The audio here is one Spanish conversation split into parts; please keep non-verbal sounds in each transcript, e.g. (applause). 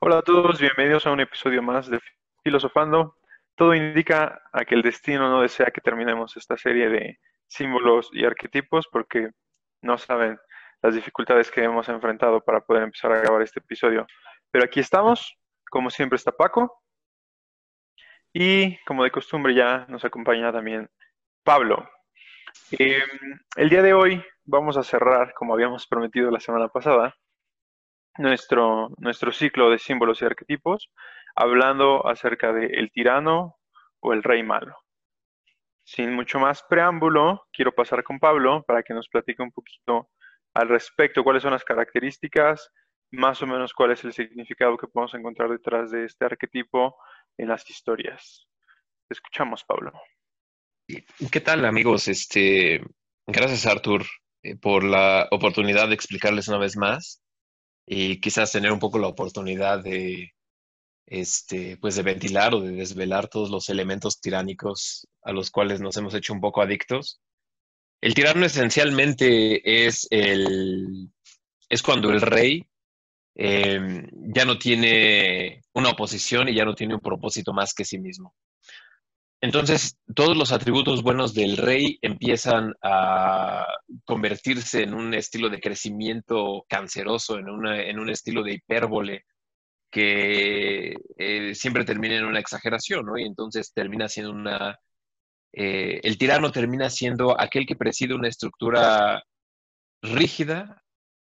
Hola a todos, bienvenidos a un episodio más de Filosofando. Todo indica a que el destino no desea que terminemos esta serie de símbolos y arquetipos porque no saben las dificultades que hemos enfrentado para poder empezar a grabar este episodio. Pero aquí estamos, como siempre está Paco y como de costumbre ya nos acompaña también Pablo. Em, el día de hoy vamos a cerrar, como habíamos prometido la semana pasada, nuestro, nuestro ciclo de símbolos y arquetipos, hablando acerca de el tirano o el rey malo. Sin mucho más preámbulo, quiero pasar con Pablo para que nos platique un poquito al respecto, cuáles son las características, más o menos cuál es el significado que podemos encontrar detrás de este arquetipo en las historias. Te escuchamos, Pablo. ¿Qué tal, amigos? Este, gracias, Artur, eh, por la oportunidad de explicarles una vez más y quizás tener un poco la oportunidad de, este, pues de ventilar o de desvelar todos los elementos tiránicos a los cuales nos hemos hecho un poco adictos. El tirano esencialmente es el, es cuando el rey em, ya no tiene una oposición y ya no tiene un propósito más que sí mismo. Entonces, todos los atributos buenos del rey empiezan a convertirse en un estilo de crecimiento canceroso, en, en un estilo de hipérbole que eh, siempre termina en una exageración, ¿no? Y entonces termina siendo una... Eh, el tirano termina siendo aquel que preside una estructura rígida,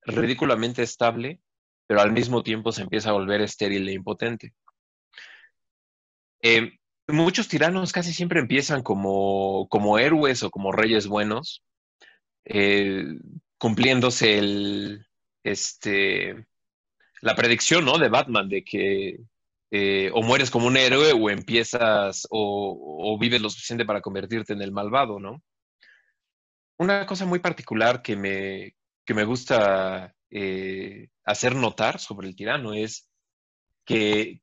ridículamente estable, pero al mismo tiempo se empieza a volver estéril e impotente. Eh, muchos tiranos casi siempre empiezan como, como héroes o como reyes buenos, eh, cumpliéndose el, este, la predicción ¿no? de Batman de que eh, o mueres como un héroe o empiezas o, vives lo suficiente para convertirte en el malvado, ¿no? Una cosa muy particular que me, que me gusta eh, hacer notar sobre el tirano es que,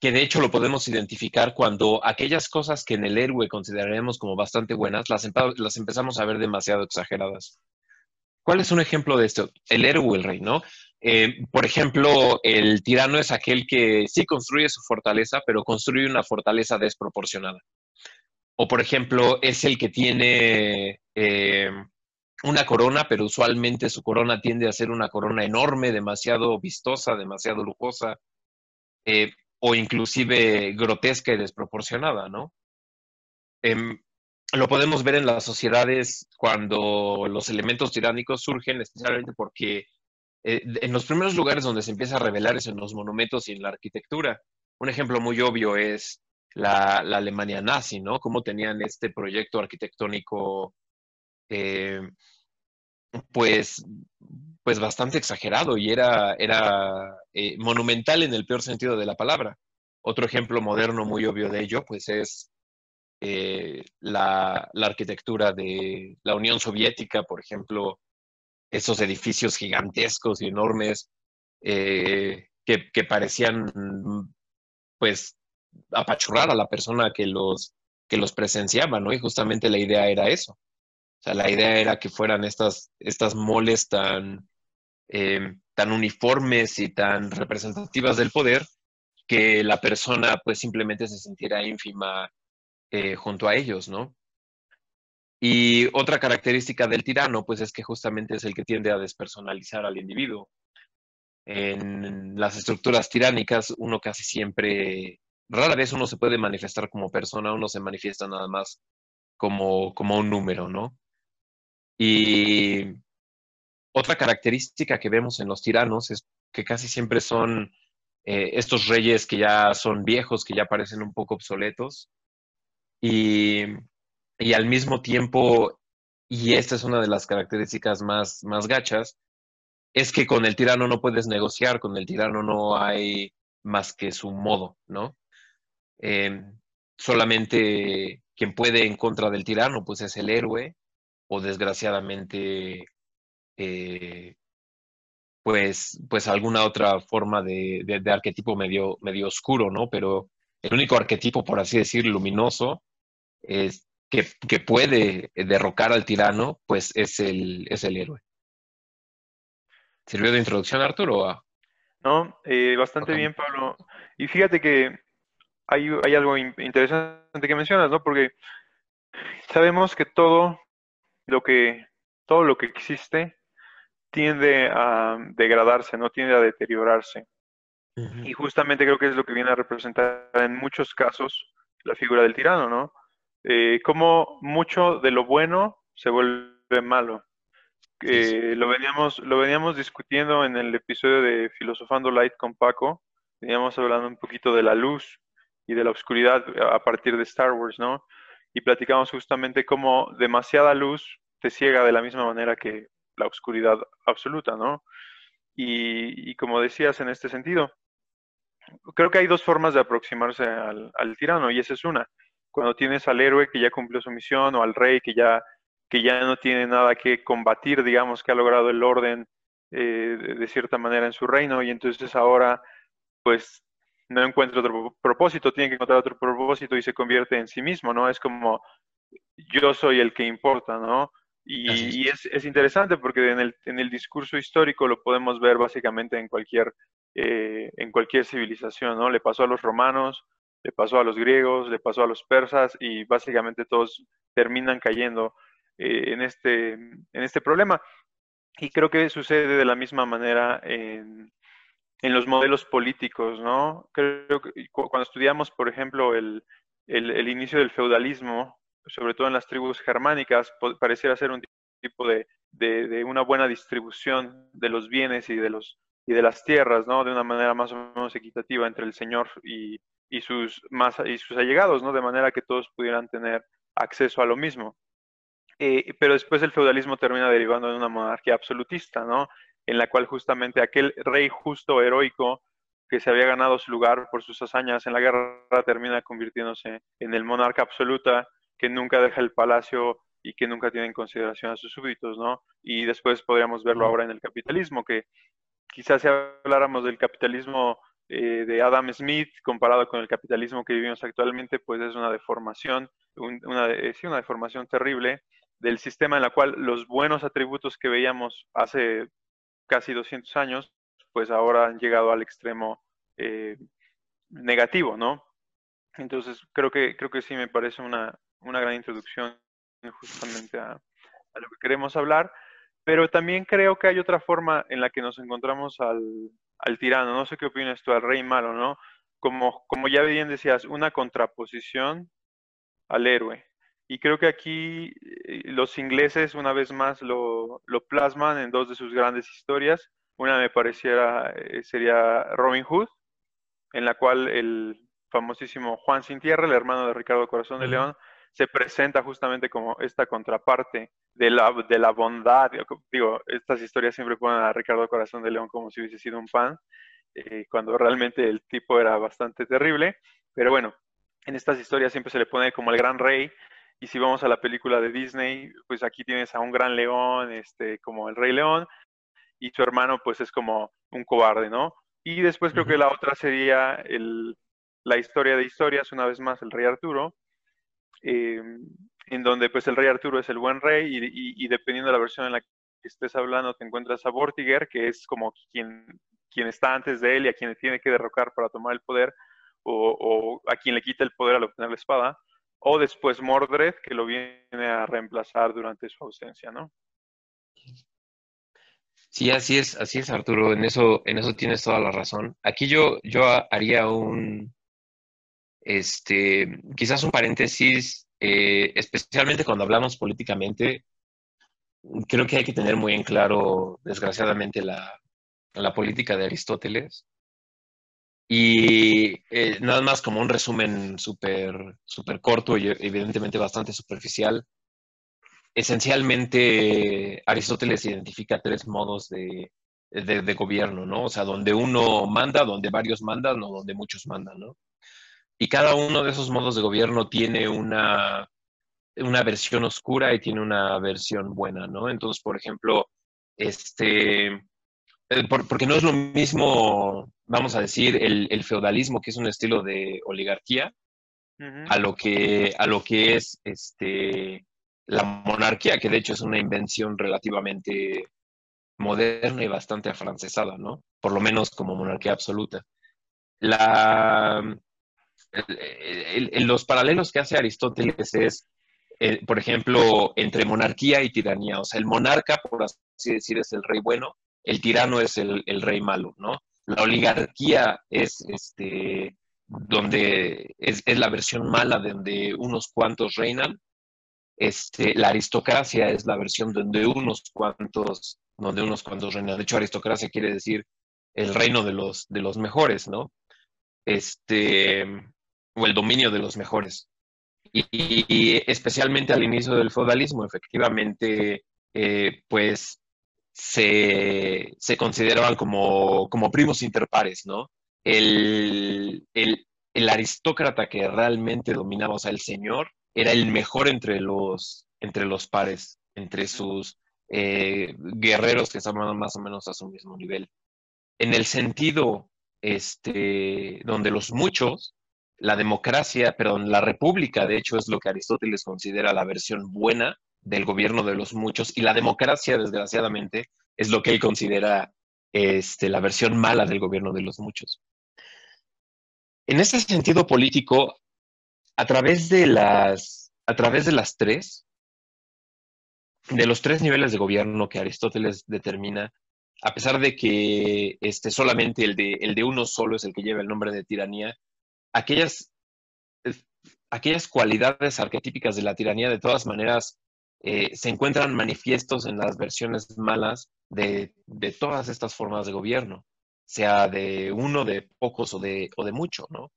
que de hecho lo podemos identificar cuando aquellas cosas que en el héroe consideraremos como bastante buenas, las, las empezamos a ver demasiado exageradas. ¿Cuál es un ejemplo de esto? El héroe o el rey, ¿no? Eh, por ejemplo, el tirano es aquel que sí construye su fortaleza, pero construye una fortaleza desproporcionada. O, por ejemplo, es el que tiene eh, una corona, pero usualmente su corona tiende a ser una corona enorme, demasiado vistosa, demasiado lujosa. Eh, o inclusive grotesca y desproporcionada, ¿no? Em, lo podemos ver en las sociedades cuando los elementos tiránicos surgen, especialmente porque eh, en los primeros lugares donde se empieza a revelar es en los monumentos y en la arquitectura. Un ejemplo muy obvio es la, Alemania nazi, ¿no? Cómo tenían este proyecto arquitectónico, eh, pues pues bastante exagerado y era, era eh, monumental en el peor sentido de la palabra. Otro ejemplo moderno muy obvio de ello, pues es eh, la, arquitectura de la Unión Soviética, por ejemplo, esos edificios gigantescos y enormes eh, que, parecían, pues, apachurrar a la persona que los, que los presenciaba, ¿no? Y justamente la idea era eso. O sea, la idea era que fueran estas, estas moles tan, tan uniformes y tan representativas del poder que la persona pues simplemente se sintiera ínfima eh, junto a ellos, ¿no? Y otra característica del tirano pues es que justamente es el que tiende a despersonalizar al individuo. En las estructuras tiránicas uno casi siempre, rara vez uno se puede manifestar como persona, uno se manifiesta nada más como, como un número, ¿no? Y otra característica que vemos en los tiranos es que casi siempre son eh, estos reyes que ya son viejos, que ya parecen un poco obsoletos. Y, al mismo tiempo, y esta es una de las características más, más gachas, es que con el tirano no puedes negociar, con el tirano no hay más que su modo, ¿no? Em, solamente quien puede en contra del tirano, pues es el héroe, o desgraciadamente eh, pues, pues alguna otra forma de, de, arquetipo medio, medio oscuro, ¿no? Pero el único arquetipo, por así decir, luminoso, es, que, que, puede derrocar al tirano, pues es el, es el héroe. ¿Sirvió de introducción, Arturo? ¿no? Eh, bastante bien, Pablo. Y fíjate que hay, hay algo interesante que mencionas, ¿no? Porque sabemos que todo lo que, todo lo que existe tiende a degradarse, no tiende a deteriorarse. Y justamente creo que es lo que viene a representar en muchos casos la figura del tirano, ¿no? Eh, como mucho de lo bueno se vuelve malo. Eh, lo, veníamos, lo veníamos discutiendo en el episodio de Filosofando Light con Paco, veníamos hablando un poquito de la luz y de la oscuridad a partir de Star Wars, ¿no? Y platicamos justamente cómo demasiada luz te ciega de la misma manera que la oscuridad absoluta, ¿no? Y, como decías en este sentido, creo que hay dos formas de aproximarse al, tirano y esa es una. Cuando tienes al héroe que ya cumplió su misión o al rey que ya, que ya no tiene nada que combatir, digamos, que ha logrado el orden eh, de, cierta manera en su reino y entonces ahora pues no encuentra otro propósito, tiene que encontrar otro propósito y se convierte en sí mismo, ¿no? Es como yo soy el que importa, ¿no? Y, es, interesante porque en el, en el, discurso histórico lo podemos ver básicamente en cualquier, eh, en cualquier civilización, ¿no? Le pasó a los romanos, le pasó a los griegos, le pasó a los persas y básicamente todos terminan cayendo eh, en, este, en este problema. Y creo que sucede de la misma manera en, en los modelos políticos, ¿no? Creo que cuando estudiamos, por ejemplo, el, el, el inicio del feudalismo, sobre todo en las tribus germánicas, pareciera ser un tipo de, de, una buena distribución de los bienes y de, los, y de las tierras, ¿no? De una manera más o menos equitativa entre el Señor y, y, sus, más, y sus allegados, ¿no? De manera que todos pudieran tener acceso a lo mismo. Eh, pero después el feudalismo termina derivando en una monarquía absolutista, ¿no? En la cual justamente aquel rey justo, heroico, que se había ganado su lugar por sus hazañas en la guerra, termina convirtiéndose en el monarca absoluta que nunca deja el palacio y que nunca tiene en consideración a sus súbditos, ¿no? Y después podríamos verlo ahora en el capitalismo, que quizás si habláramos del capitalismo eh, de Adam Smith comparado con el capitalismo que vivimos actualmente, pues es una deformación, una, sí, una deformación terrible del sistema en la cual los buenos atributos que veíamos hace casi 200 años, pues ahora han llegado al extremo eh, negativo, ¿no? Entonces creo que creo que sí me parece una, una gran introducción justamente a, lo que queremos hablar, pero también creo que hay otra forma en la que nos encontramos al, al tirano, no sé qué opinas tú, al rey malo, ¿no? Como, como ya bien decías, una contraposición al héroe. Y creo que aquí eh, los ingleses una vez más lo, lo plasman en dos de sus grandes historias. Una me pareciera eh, sería Robin Hood, en la cual el famosísimo Juan Sin Tierra, el hermano de Ricardo Corazón de León, se presenta justamente como esta contraparte de la, de la bondad. Digo, estas historias siempre ponen a Ricardo Corazón de León como si hubiese sido un pan, eh, cuando realmente el tipo era bastante terrible. Pero bueno, en estas historias siempre se le pone como el gran rey. Y si vamos a la película de Disney, pues aquí tienes a un gran león, este, como el rey león, y su hermano pues es como un cobarde, ¿no? Y después creo que la otra sería el, la historia de historias, una vez más, el rey Arturo, eh, en donde pues el rey Arturo es el buen rey y, dependiendo de la versión en la que estés hablando te encuentras a Vortiger, que es como quien, quien está antes de él y a quien tiene que derrocar para tomar el poder, o, a quien le quita el poder al obtener la espada, o después Mordred, que lo viene a reemplazar durante su ausencia, ¿no? Sí, así es, así es, Arturo, en eso, en eso tienes toda la razón. Aquí yo, yo haría un, este, quizás un paréntesis, eh, especialmente cuando hablamos políticamente, creo que hay que tener muy en claro, desgraciadamente, la, política de Aristóteles. Y eh, nada más como un resumen súper super corto y evidentemente bastante superficial. Esencialmente, Aristóteles identifica tres modos de, de, gobierno, ¿no? O sea, donde uno manda, donde varios mandan o donde muchos mandan, ¿no? Y cada uno de esos modos de gobierno tiene una, una versión oscura y tiene una versión buena, ¿no? Entonces, por ejemplo, este, eh, porque no es lo mismo, vamos a decir, el, feudalismo, que es un estilo de oligarquía, a, lo que, a lo que es este, la monarquía, que de hecho es una invención relativamente moderna y bastante afrancesada, ¿no? Por lo menos como monarquía absoluta. La, los paralelos que hace Aristóteles es, por ejemplo, entre monarquía y tiranía. O sea, el monarca, por así decir, es el rey bueno, el tirano es el, rey malo, ¿no? La oligarquía es este, donde es, la versión mala de donde unos cuantos reinan. Este, la aristocracia es la versión donde unos cuantos, donde unos cuantos reinan. De hecho, aristocracia quiere decir el reino de los, de los mejores, ¿no? Este, o el dominio de los mejores. Y, especialmente al inicio del feudalismo, efectivamente, eh, pues se, consideraban como, como, primos interpares, ¿no? El, el, aristócrata que realmente dominaba, o sea, el señor, era el mejor entre los, entre los pares, entre sus eh, guerreros que estaban más o menos a su mismo nivel. En el sentido este, donde los muchos la democracia, perdón, la república, de hecho, es lo que Aristóteles considera la versión buena del gobierno de los muchos, y la democracia, desgraciadamente, es lo que él considera este, la versión mala del gobierno de los muchos. En este sentido político, a través de las, a través de las tres, de los tres niveles de gobierno que Aristóteles determina, a pesar de que este, solamente el de, el de uno solo es el que lleva el nombre de tiranía, aquellas, aquellas cualidades arquetípicas de la tiranía de todas maneras eh, se encuentran manifiestos en las versiones malas de, todas estas formas de gobierno, sea de uno, de pocos o de, o de mucho, ¿no?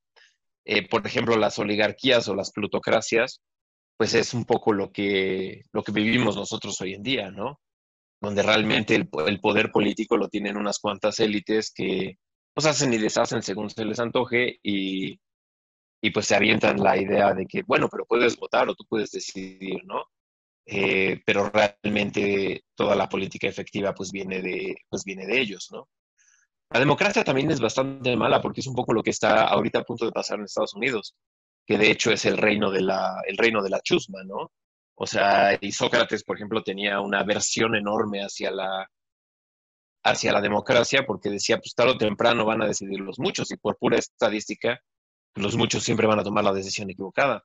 Eh, por ejemplo, las oligarquías o las plutocracias, pues es un poco lo que, lo que vivimos nosotros hoy en día, ¿no? Donde realmente el poder político lo tienen unas cuantas élites que pues hacen y deshacen según se les antoje y, y pues se avientan la idea de que, bueno, pero puedes votar o tú puedes decidir, ¿no? Eh, pero realmente toda la política efectiva pues viene, de, pues viene de ellos, ¿no? La democracia también es bastante mala porque es un poco lo que está ahorita a punto de pasar en Estados Unidos, que de hecho es el reino de la, el reino de la chusma, ¿no? O sea, y Sócrates, por ejemplo, tenía una aversión enorme hacia la, hacia la democracia porque decía, pues tarde o temprano van a decidir los muchos y por pura estadística los muchos siempre van a tomar la decisión equivocada.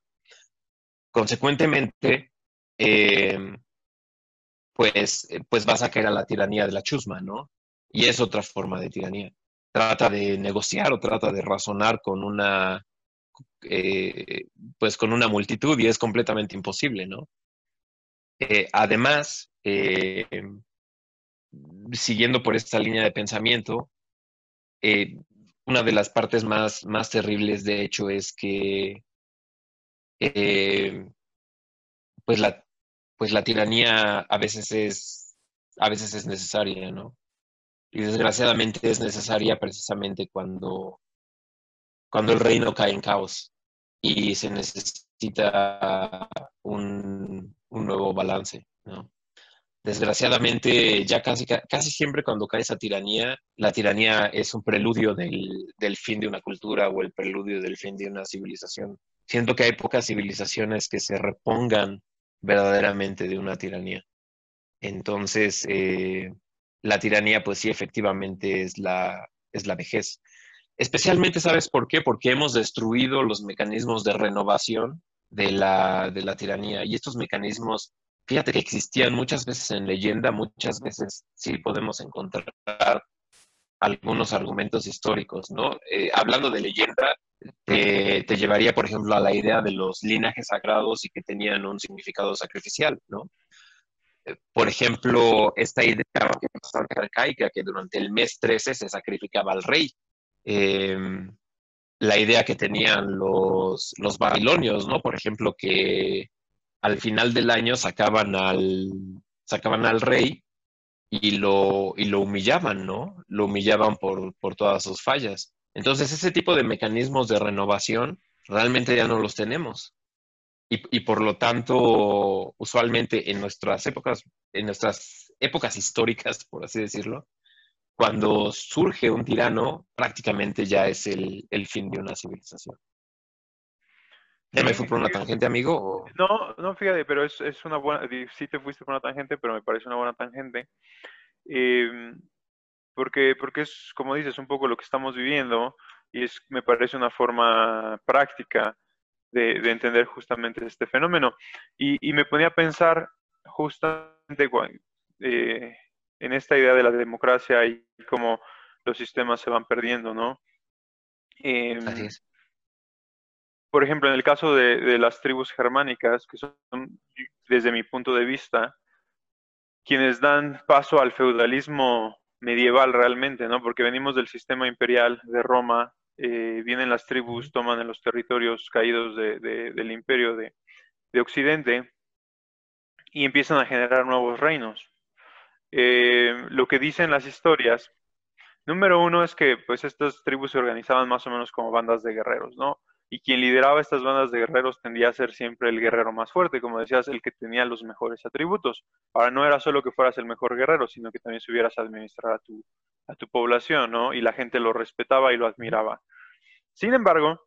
Consecuentemente, eh, pues, pues vas a caer a la tiranía de la chusma, ¿no? Y es otra forma de tiranía. Trata de negociar o trata de razonar con una, eh, pues con una multitud y es completamente imposible, ¿no? Eh, además, siguiendo por esta línea de pensamiento, una de las partes más, más terribles, de hecho, es que eh, pues, la, pues la tiranía a veces es, a veces es necesaria, ¿no? Y desgraciadamente es necesaria precisamente cuando, cuando el reino cae en caos y se necesita un, un nuevo balance, ¿no? Desgraciadamente ya casi, casi siempre cuando cae esa tiranía, la tiranía es un preludio del, del, fin de una cultura o el preludio del fin de una civilización. Siento que hay pocas civilizaciones que se repongan verdaderamente de una tiranía. Entonces, eh, la tiranía pues sí efectivamente es la, es la vejez. Especialmente, ¿sabes por qué? Porque hemos destruido los mecanismos de renovación de la, de la tiranía y estos mecanismos fíjate que existían muchas veces en leyenda, muchas veces sí podemos encontrar algunos argumentos históricos, ¿no? Eh, hablando de leyenda, te, llevaría, por ejemplo, a la idea de los linajes sagrados y que tenían un significado sacrificial, ¿no? Eh, por ejemplo, esta idea bastante arcaica que durante el mes 13 se sacrificaba al rey. Em, la idea que tenían los, los babilonios, ¿no? Por ejemplo, que al final del año sacaban al, sacaban al rey y lo, y lo humillaban, ¿no? Lo humillaban por, por todas sus fallas. Entonces, ese tipo de mecanismos de renovación realmente ya no los tenemos. Y, y, por lo tanto, usualmente en nuestras épocas, en nuestras épocas históricas, (laughs) por así decirlo, cuando surge un tirano, prácticamente ya es el, el fin de una civilización. ¿Ya me fui por una tangente, amigo? No, no, fíjate, pero es, es, una buena, sí te fuiste por una tangente, pero me parece una buena tangente. Em, porque, porque es, como dices, un poco lo que estamos viviendo y es, me parece una forma práctica de, entender justamente este fenómeno. Y, me ponía a pensar justamente eh, en esta idea de la democracia y cómo los sistemas se van perdiendo, ¿no? Em, por ejemplo, en el caso de, las tribus germánicas, que son, desde mi punto de vista, quienes dan paso al feudalismo medieval realmente, ¿no? Porque venimos del sistema imperial de Roma, eh, vienen las tribus, toman en los territorios caídos del imperio de, Occidente y empiezan a generar nuevos reinos. Eh, lo que dicen las historias, número uno es que pues estas tribus se organizaban más o menos como bandas de guerreros, ¿no? Y quien lideraba estas bandas de guerreros tendía a ser siempre el guerrero más fuerte, como decías, el que tenía los mejores atributos. Ahora no era solo que fueras el mejor guerrero, sino que también subieras a administrar a tu, a tu población, ¿no? Y la gente lo respetaba y lo admiraba. Sin embargo,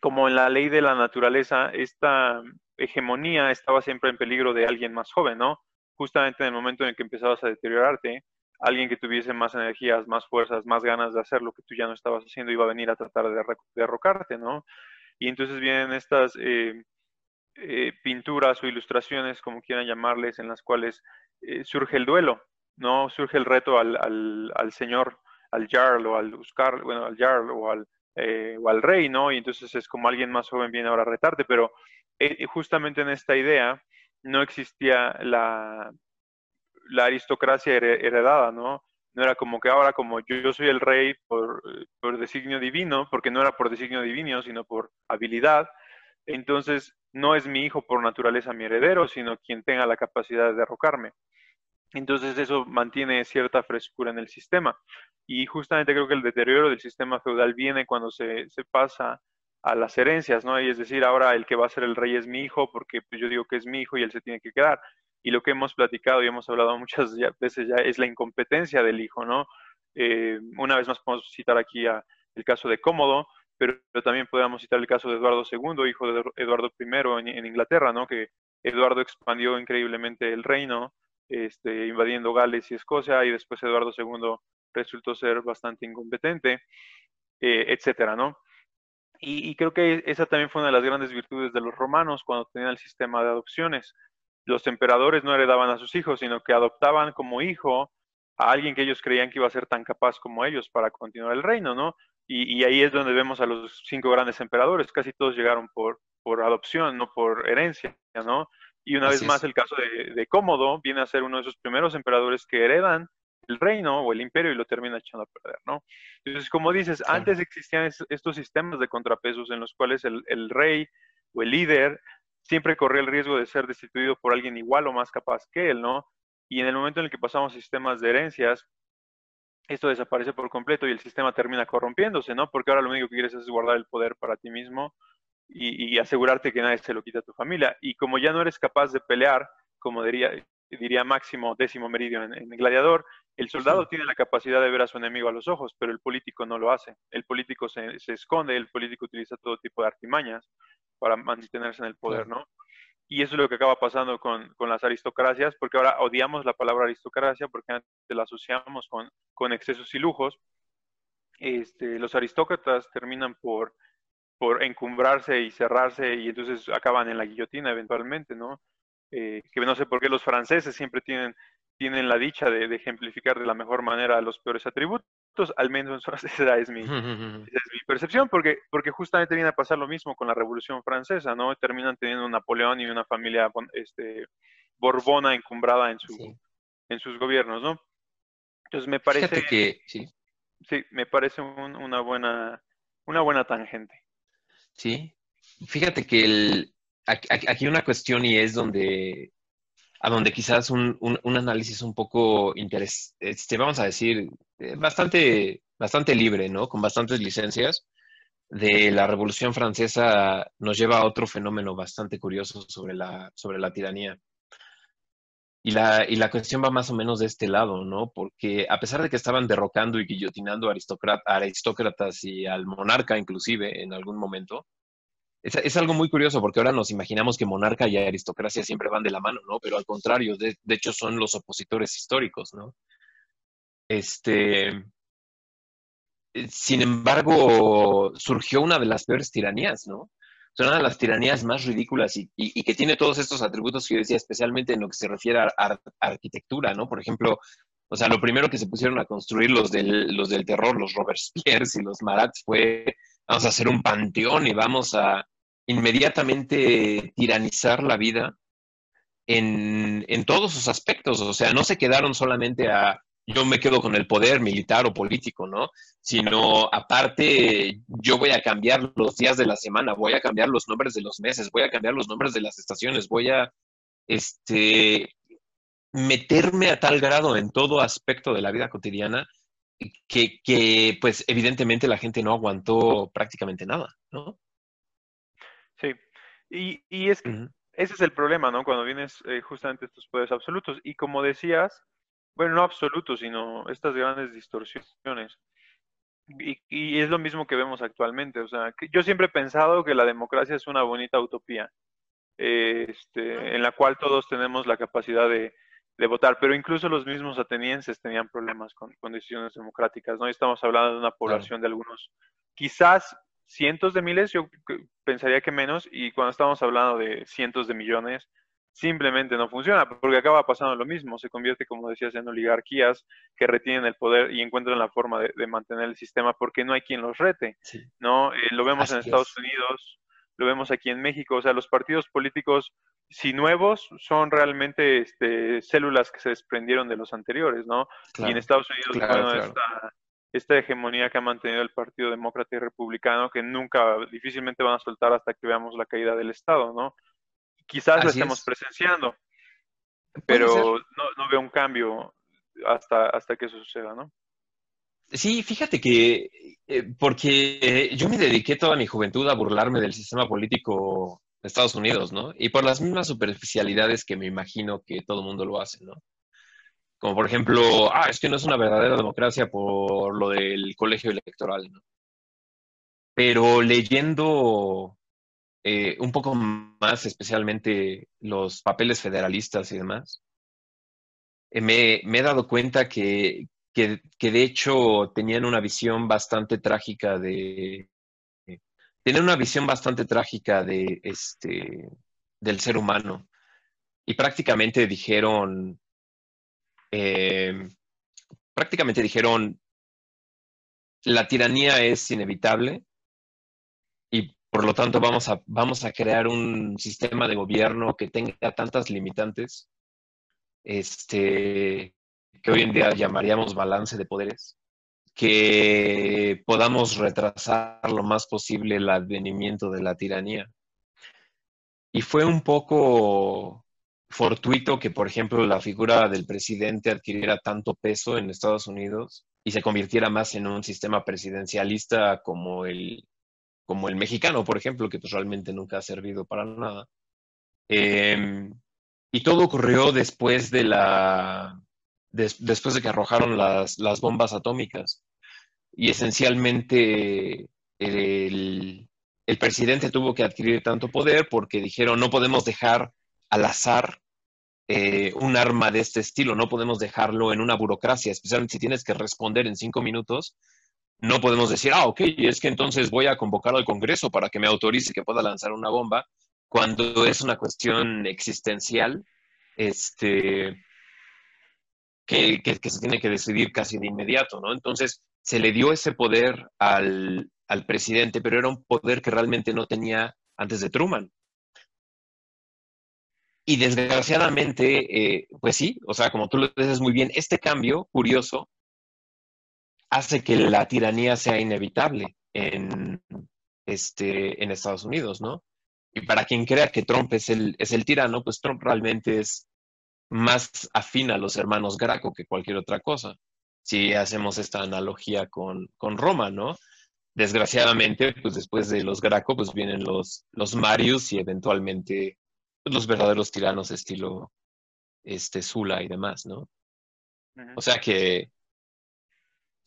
como en la ley de la naturaleza, esta hegemonía estaba siempre en peligro de alguien más joven, ¿no? Justamente en el momento en que empezabas a deteriorarte, alguien que tuviese más energías, más fuerzas, más ganas de hacer lo que tú ya no estabas haciendo iba a venir a tratar de derrocarte, ¿no? Y entonces vienen estas eh, eh, pinturas o ilustraciones, como quieran llamarles, en las cuales eh, surge el duelo, ¿no? Surge el reto al, al, señor, al jarl o al buscar, bueno, al jarl o al, o al rey, ¿no? Y entonces es como alguien más joven viene ahora a retarte, pero justamente en esta idea no existía la la aristocracia heredada, ¿no? No era como que ahora como yo, soy el rey por, por, designio divino, porque no era por designio divino, sino por habilidad, entonces no es mi hijo por naturaleza mi heredero, sino quien tenga la capacidad de derrocarme. Entonces eso mantiene cierta frescura en el sistema. Y justamente creo que el deterioro del sistema feudal viene cuando se, se pasa a las herencias, ¿no? Y es decir, ahora el que va a ser el rey es mi hijo, porque pues, yo digo que es mi hijo y él se tiene que quedar y lo que hemos platicado y hemos hablado muchas veces ya es la incompetencia del hijo, ¿no? Eh, una vez más podemos citar aquí el caso de Cómodo, pero, también podemos citar el caso de Eduardo II, hijo de Eduardo I en, Inglaterra, ¿no? Que Eduardo expandió increíblemente el reino, este, invadiendo Gales y Escocia, y después Eduardo II resultó ser bastante incompetente, eh, etcétera, ¿no? Y, creo que esa también fue una de las grandes virtudes de los romanos cuando tenían el sistema de adopciones los emperadores no heredaban a sus hijos, sino que adoptaban como hijo a alguien que ellos creían que iba a ser tan capaz como ellos para continuar el reino, ¿no? Y, ahí es donde vemos a los cinco grandes emperadores, casi todos llegaron por, por adopción, no por herencia, ¿no? Y una vez más el caso de, Cómodo viene a ser uno de esos primeros emperadores que heredan el reino o el imperio y lo termina echando a perder, ¿no? Entonces, como dices, antes existían estos sistemas de contrapesos en los cuales el, el rey o el líder siempre corría el riesgo de ser destituido por alguien igual o más capaz que él, ¿no? Y en el momento en el que pasamos sistemas de herencias, esto desaparece por completo y el sistema termina corrompiéndose, ¿no? Porque ahora lo único que quieres es guardar el poder para ti mismo y, asegurarte que nadie se lo quita a tu familia. Y como ya no eres capaz de pelear, como diría, diría Máximo décimo meridio en, en Gladiador, el soldado tiene la capacidad de ver a su enemigo a los ojos, pero el político no lo hace. El político se, se esconde, el político utiliza todo tipo de artimañas para mantenerse en el poder, ¿no? Y eso es lo que acaba pasando con, con, las aristocracias, porque ahora odiamos la palabra aristocracia porque antes la asociamos con, con excesos y lujos. Este, los aristócratas terminan por, por encumbrarse y cerrarse y entonces acaban en la guillotina eventualmente, ¿no? Eh, que no sé por qué los franceses siempre tienen, tienen la dicha de, de, ejemplificar de la mejor manera los peores atributos, al menos (laughs) esa es mi, es mi percepción, porque, porque justamente viene a pasar lo mismo con la Revolución Francesa, ¿no? Terminan teniendo Napoleón y una familia este, borbona encumbrada en, su, en sus gobiernos, ¿no? Entonces me parece que sí, sí me parece una buena una buena tangente. Sí, fíjate que el, aquí una cuestión y es donde a donde quizás un, un, análisis un poco interesante, este, vamos a decir, eh, bastante, bastante libre, ¿no? Con bastantes licencias de la Revolución Francesa nos lleva a otro fenómeno bastante curioso sobre la, sobre la tiranía. Y la, y la cuestión va más o menos de este lado, ¿no? Porque a pesar de que estaban derrocando y guillotinando a aristócratas y al monarca inclusive en algún momento, es, algo muy curioso porque ahora nos imaginamos que monarca y aristocracia siempre van de la mano, ¿no? Pero al contrario, de, hecho son los opositores históricos, ¿no? Este, sin embargo, surgió una de las peores tiranías, ¿no? Son una de las tiranías más ridículas y, que tiene todos estos atributos que yo decía, especialmente en lo que se refiere a, arquitectura, ¿no? Por ejemplo, o sea, lo primero que se pusieron a construir los del, los del terror, los Robespierre y los Marats, fue, vamos a hacer un panteón y vamos a inmediatamente tiranizar la vida en, en todos sus aspectos. O sea, no se quedaron solamente a, yo me quedo con el poder militar o político, ¿no? Sino aparte, yo voy a cambiar los días de la semana, voy a cambiar los nombres de los meses, voy a cambiar los nombres de las estaciones, voy a este, meterme a tal grado en todo aspecto de la vida cotidiana que, que pues evidentemente la gente no aguantó prácticamente nada, ¿no? Sí, y, y es que ese es el problema, ¿no? Cuando vienes eh, justamente estos poderes absolutos. Y como decías, bueno, no absolutos, sino estas grandes distorsiones. Y, es lo mismo que vemos actualmente. O sea, yo siempre he pensado que la democracia es una bonita utopía, este, en la cual todos tenemos la capacidad de, votar, pero incluso los mismos atenienses tenían problemas con, decisiones democráticas, ¿no? estamos hablando de una población de algunos, quizás cientos de miles, yo pensaría que menos, y cuando estamos hablando de cientos de millones, simplemente no funciona, porque acaba pasando lo mismo, se convierte, como decías, en oligarquías que retienen el poder y encuentran la forma de, mantener el sistema porque no hay quien los rete, ¿no? Eh, lo vemos en Estados Unidos, lo vemos aquí en México, o sea, los partidos políticos, si nuevos, son realmente este, células que se desprendieron de los anteriores, ¿no? y en Estados Unidos, bueno, Esta, esta hegemonía que ha mantenido el Partido Demócrata y Republicano, que nunca, difícilmente van a soltar hasta que veamos la caída del Estado, ¿no? Quizás lo estemos presenciando, pero no, veo un cambio hasta, hasta que eso suceda, ¿no? Sí, fíjate que, eh, porque yo me dediqué toda mi juventud a burlarme del sistema político de Estados Unidos, ¿no? Y por las mismas superficialidades que me imagino que todo el mundo lo hace, ¿no? Como por ejemplo, ah, es que no es una verdadera democracia por lo del colegio electoral, ¿no? Pero leyendo eh, un poco más, especialmente los papeles federalistas y demás, eh, me, he dado cuenta que, que, de hecho tenían una visión bastante trágica de... Una visión bastante trágica de este, del ser humano. Y prácticamente dijeron, eh, prácticamente dijeron, la tiranía es inevitable y por lo tanto, vamos a, vamos a crear un sistema de gobierno que tenga tantas limitantes, este, que hoy en día llamaríamos balance de poderes, que podamos retrasar lo más posible el advenimiento de la tiranía. Y fue un poco fortuito que, por ejemplo, la figura del presidente adquiriera tanto peso en Estados Unidos y se convirtiera más en un sistema presidencialista como el, como el mexicano, por ejemplo, que pues realmente nunca ha servido para nada. Em, y todo ocurrió después de la después de que arrojaron las, bombas atómicas. Y esencialmente el, presidente tuvo que adquirir tanto poder porque dijeron no podemos dejar al azar eh, un arma de este estilo, no podemos dejarlo en una burocracia, especialmente si tienes que responder en cinco minutos, no podemos decir, ah, ok, es que entonces voy a convocar al Congreso para que me autorice que pueda lanzar una bomba, cuando es una cuestión existencial, este, que, se tiene que decidir casi de inmediato, ¿no? Entonces, se le dio ese poder al, presidente, pero era un poder que realmente no tenía antes de Truman. Y desgraciadamente, eh, pues sí, o sea, como tú lo dices muy bien, este cambio curioso hace que la tiranía sea inevitable en, este, en Estados Unidos, ¿no? Y para quien crea que Trump es el, es el tirano, pues Trump realmente es más afín a los hermanos Graco que cualquier otra cosa. Si hacemos esta analogía con, con Roma, ¿no? Desgraciadamente, pues después de los Graco, pues vienen los, los Marius y eventualmente los verdaderos tiranos estilo este, Sula y demás, ¿no? O sea que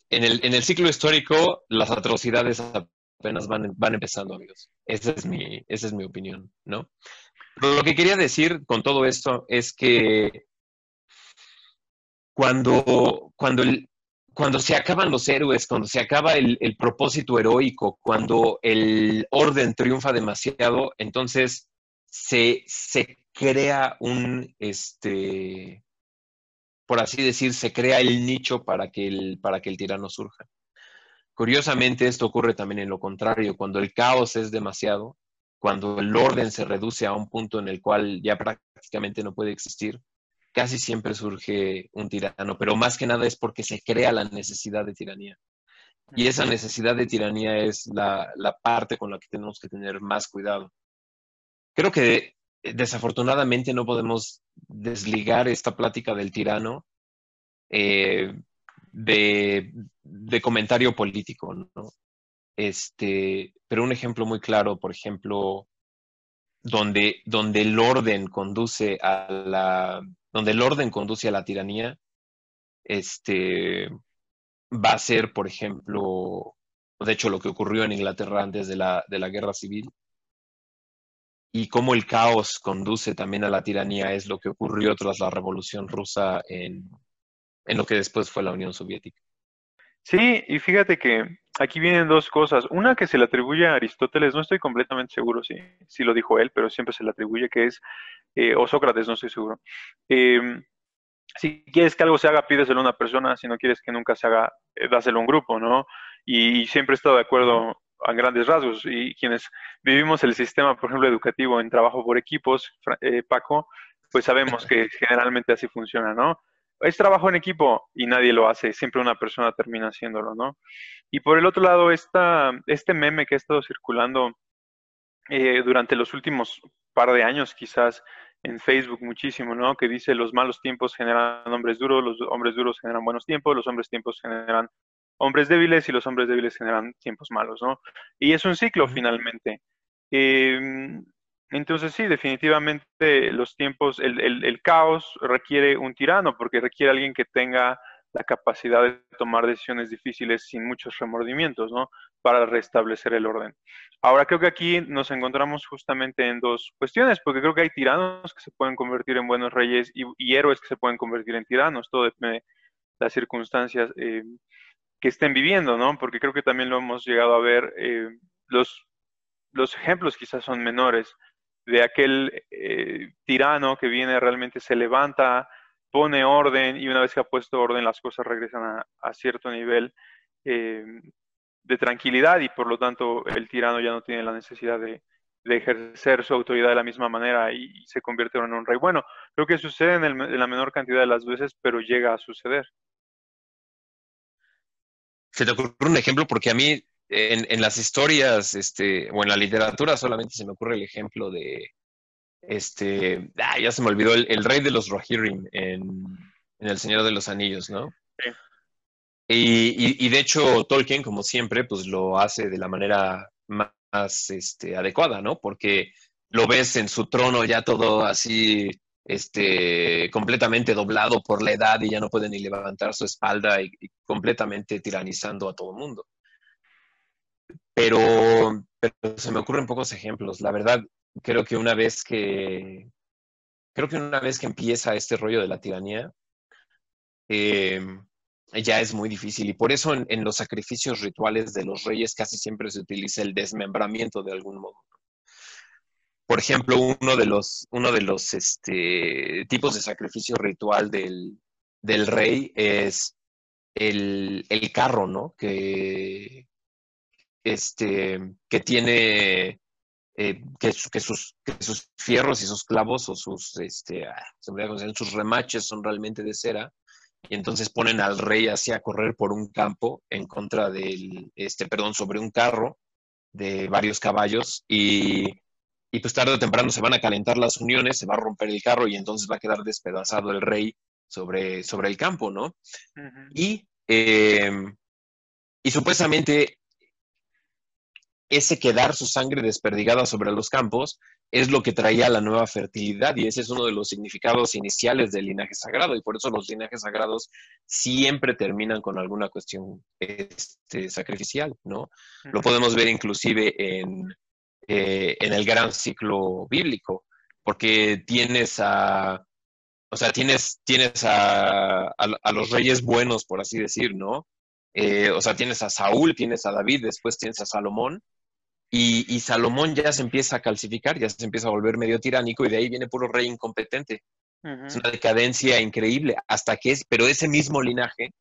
en el, en el ciclo histórico, las atrocidades apenas van, van empezando, amigos. Esa es, mi, esa es mi opinión, ¿no? Lo que quería decir con todo esto es que cuando, cuando el, cuando se acaban los héroes, cuando se acaba el, propósito heroico, cuando el orden triunfa demasiado, entonces se, se crea un, este, por así decir, se crea el nicho para que el, para que el tirano surja. Curiosamente, esto ocurre también en lo contrario, cuando el caos es demasiado, cuando el orden se reduce a un punto en el cual ya prácticamente no puede existir, casi siempre surge un tirano, pero más que nada es porque se crea la necesidad de tiranía. Y esa necesidad de tiranía es la, parte con la que tenemos que tener más cuidado. Creo que eh, desafortunadamente no podemos desligar esta plática del tirano eh, de, de, comentario político, ¿no? Este, pero un ejemplo muy claro, por ejemplo, donde, donde el orden conduce a la donde el orden conduce a la tiranía, este, va a ser, por ejemplo, de hecho, lo que ocurrió en Inglaterra antes de la, de la guerra civil, y cómo el caos conduce también a la tiranía es lo que ocurrió tras la revolución rusa en, en lo que después fue la Unión Soviética. Sí, y fíjate que aquí vienen dos cosas. Una que se le atribuye a Aristóteles, no estoy completamente seguro si, si lo dijo él, pero siempre se le atribuye que es, eh, o Sócrates, no estoy seguro. Em, si quieres que algo se haga, pídeselo a una persona, si no quieres que nunca se haga, eh, dáselo a un grupo, ¿no? Y, siempre he estado de acuerdo a grandes rasgos. Y quienes vivimos el sistema, por ejemplo, educativo en trabajo por equipos, eh, Paco, pues sabemos que generalmente así funciona, ¿no? Es trabajo en equipo y nadie lo hace, siempre una persona termina haciéndolo, ¿no? Y por el otro lado, esta, este meme que ha estado circulando eh, durante los últimos par de años, quizás en Facebook muchísimo, ¿no? Que dice los malos tiempos generan hombres duros, los hombres duros generan buenos tiempos, los hombres tiempos generan hombres débiles y los hombres débiles generan tiempos malos, ¿no? Y es un ciclo finalmente. Eh, entonces sí, definitivamente los tiempos, el, caos requiere un tirano porque requiere alguien que tenga la capacidad de tomar decisiones difíciles sin muchos remordimientos, ¿no? Para restablecer el orden. Ahora creo que aquí nos encontramos justamente en dos cuestiones, porque creo que hay tiranos que se pueden convertir en buenos reyes y, héroes que se pueden convertir en tiranos, todo depende de las circunstancias eh, que estén viviendo, ¿no? Porque creo que también lo hemos llegado a ver, eh, los, los ejemplos quizás son menores, de aquel eh, tirano que viene realmente se levanta, pone orden y una vez que ha puesto orden las cosas regresan a, cierto nivel eh, de tranquilidad y por lo tanto el tirano ya no tiene la necesidad de, ejercer su autoridad de la misma manera y, se convierte en un rey. Bueno, creo que sucede en, en, la menor cantidad de las veces, pero llega a suceder. Se te ocurre un ejemplo porque a mí en, las historias, este, o en la literatura solamente se me ocurre el ejemplo de, este, ah, ya se me olvidó, el, rey de los Rohirrim en, El Señor de los Anillos, ¿no? Sí. Y, de hecho Tolkien, como siempre, pues lo hace de la manera más este, adecuada, ¿no? Porque lo ves en su trono ya todo así, este, completamente doblado por la edad y ya no puede ni levantar su espalda y, y completamente tiranizando a todo el mundo. Pero, se me ocurren pocos ejemplos. La verdad, creo que una vez que creo que una vez que empieza este rollo de la tiranía, em, ya es muy difícil. Y por eso en, los sacrificios rituales de los reyes casi siempre se utiliza el desmembramiento de algún modo. Por ejemplo, uno de los, uno de los este, tipos de sacrificio ritual del, del rey es el, el, carro, ¿no? Que, este, que tiene, eh, que, sus, sus, fierros y sus clavos o sus, este, ah, sus remaches son realmente de cera, y entonces ponen al rey así a correr por un campo en contra del, este, perdón, sobre un carro de varios caballos y, y pues tarde o temprano se van a calentar las uniones, se va a romper el carro y entonces va a quedar despedazado el rey sobre, sobre el campo, ¿no? Y, em, y supuestamente ese quedar su sangre desperdigada sobre los campos es lo que traía la nueva fertilidad y ese es uno de los significados iniciales del linaje sagrado y por eso los linajes sagrados siempre terminan con alguna cuestión este, sacrificial, ¿no? Lo podemos ver inclusive en, eh, en el gran ciclo bíblico, porque tienes a, o sea, tienes, tienes a, a, los reyes buenos, por así decir, ¿no? Eh, o sea, tienes a Saúl, tienes a David, después tienes a Salomón, y, Salomón ya se empieza a calcificar, ya se empieza a volver medio tiránico, y de ahí viene puro rey incompetente. Es una decadencia increíble, hasta que es, pero ese mismo linaje,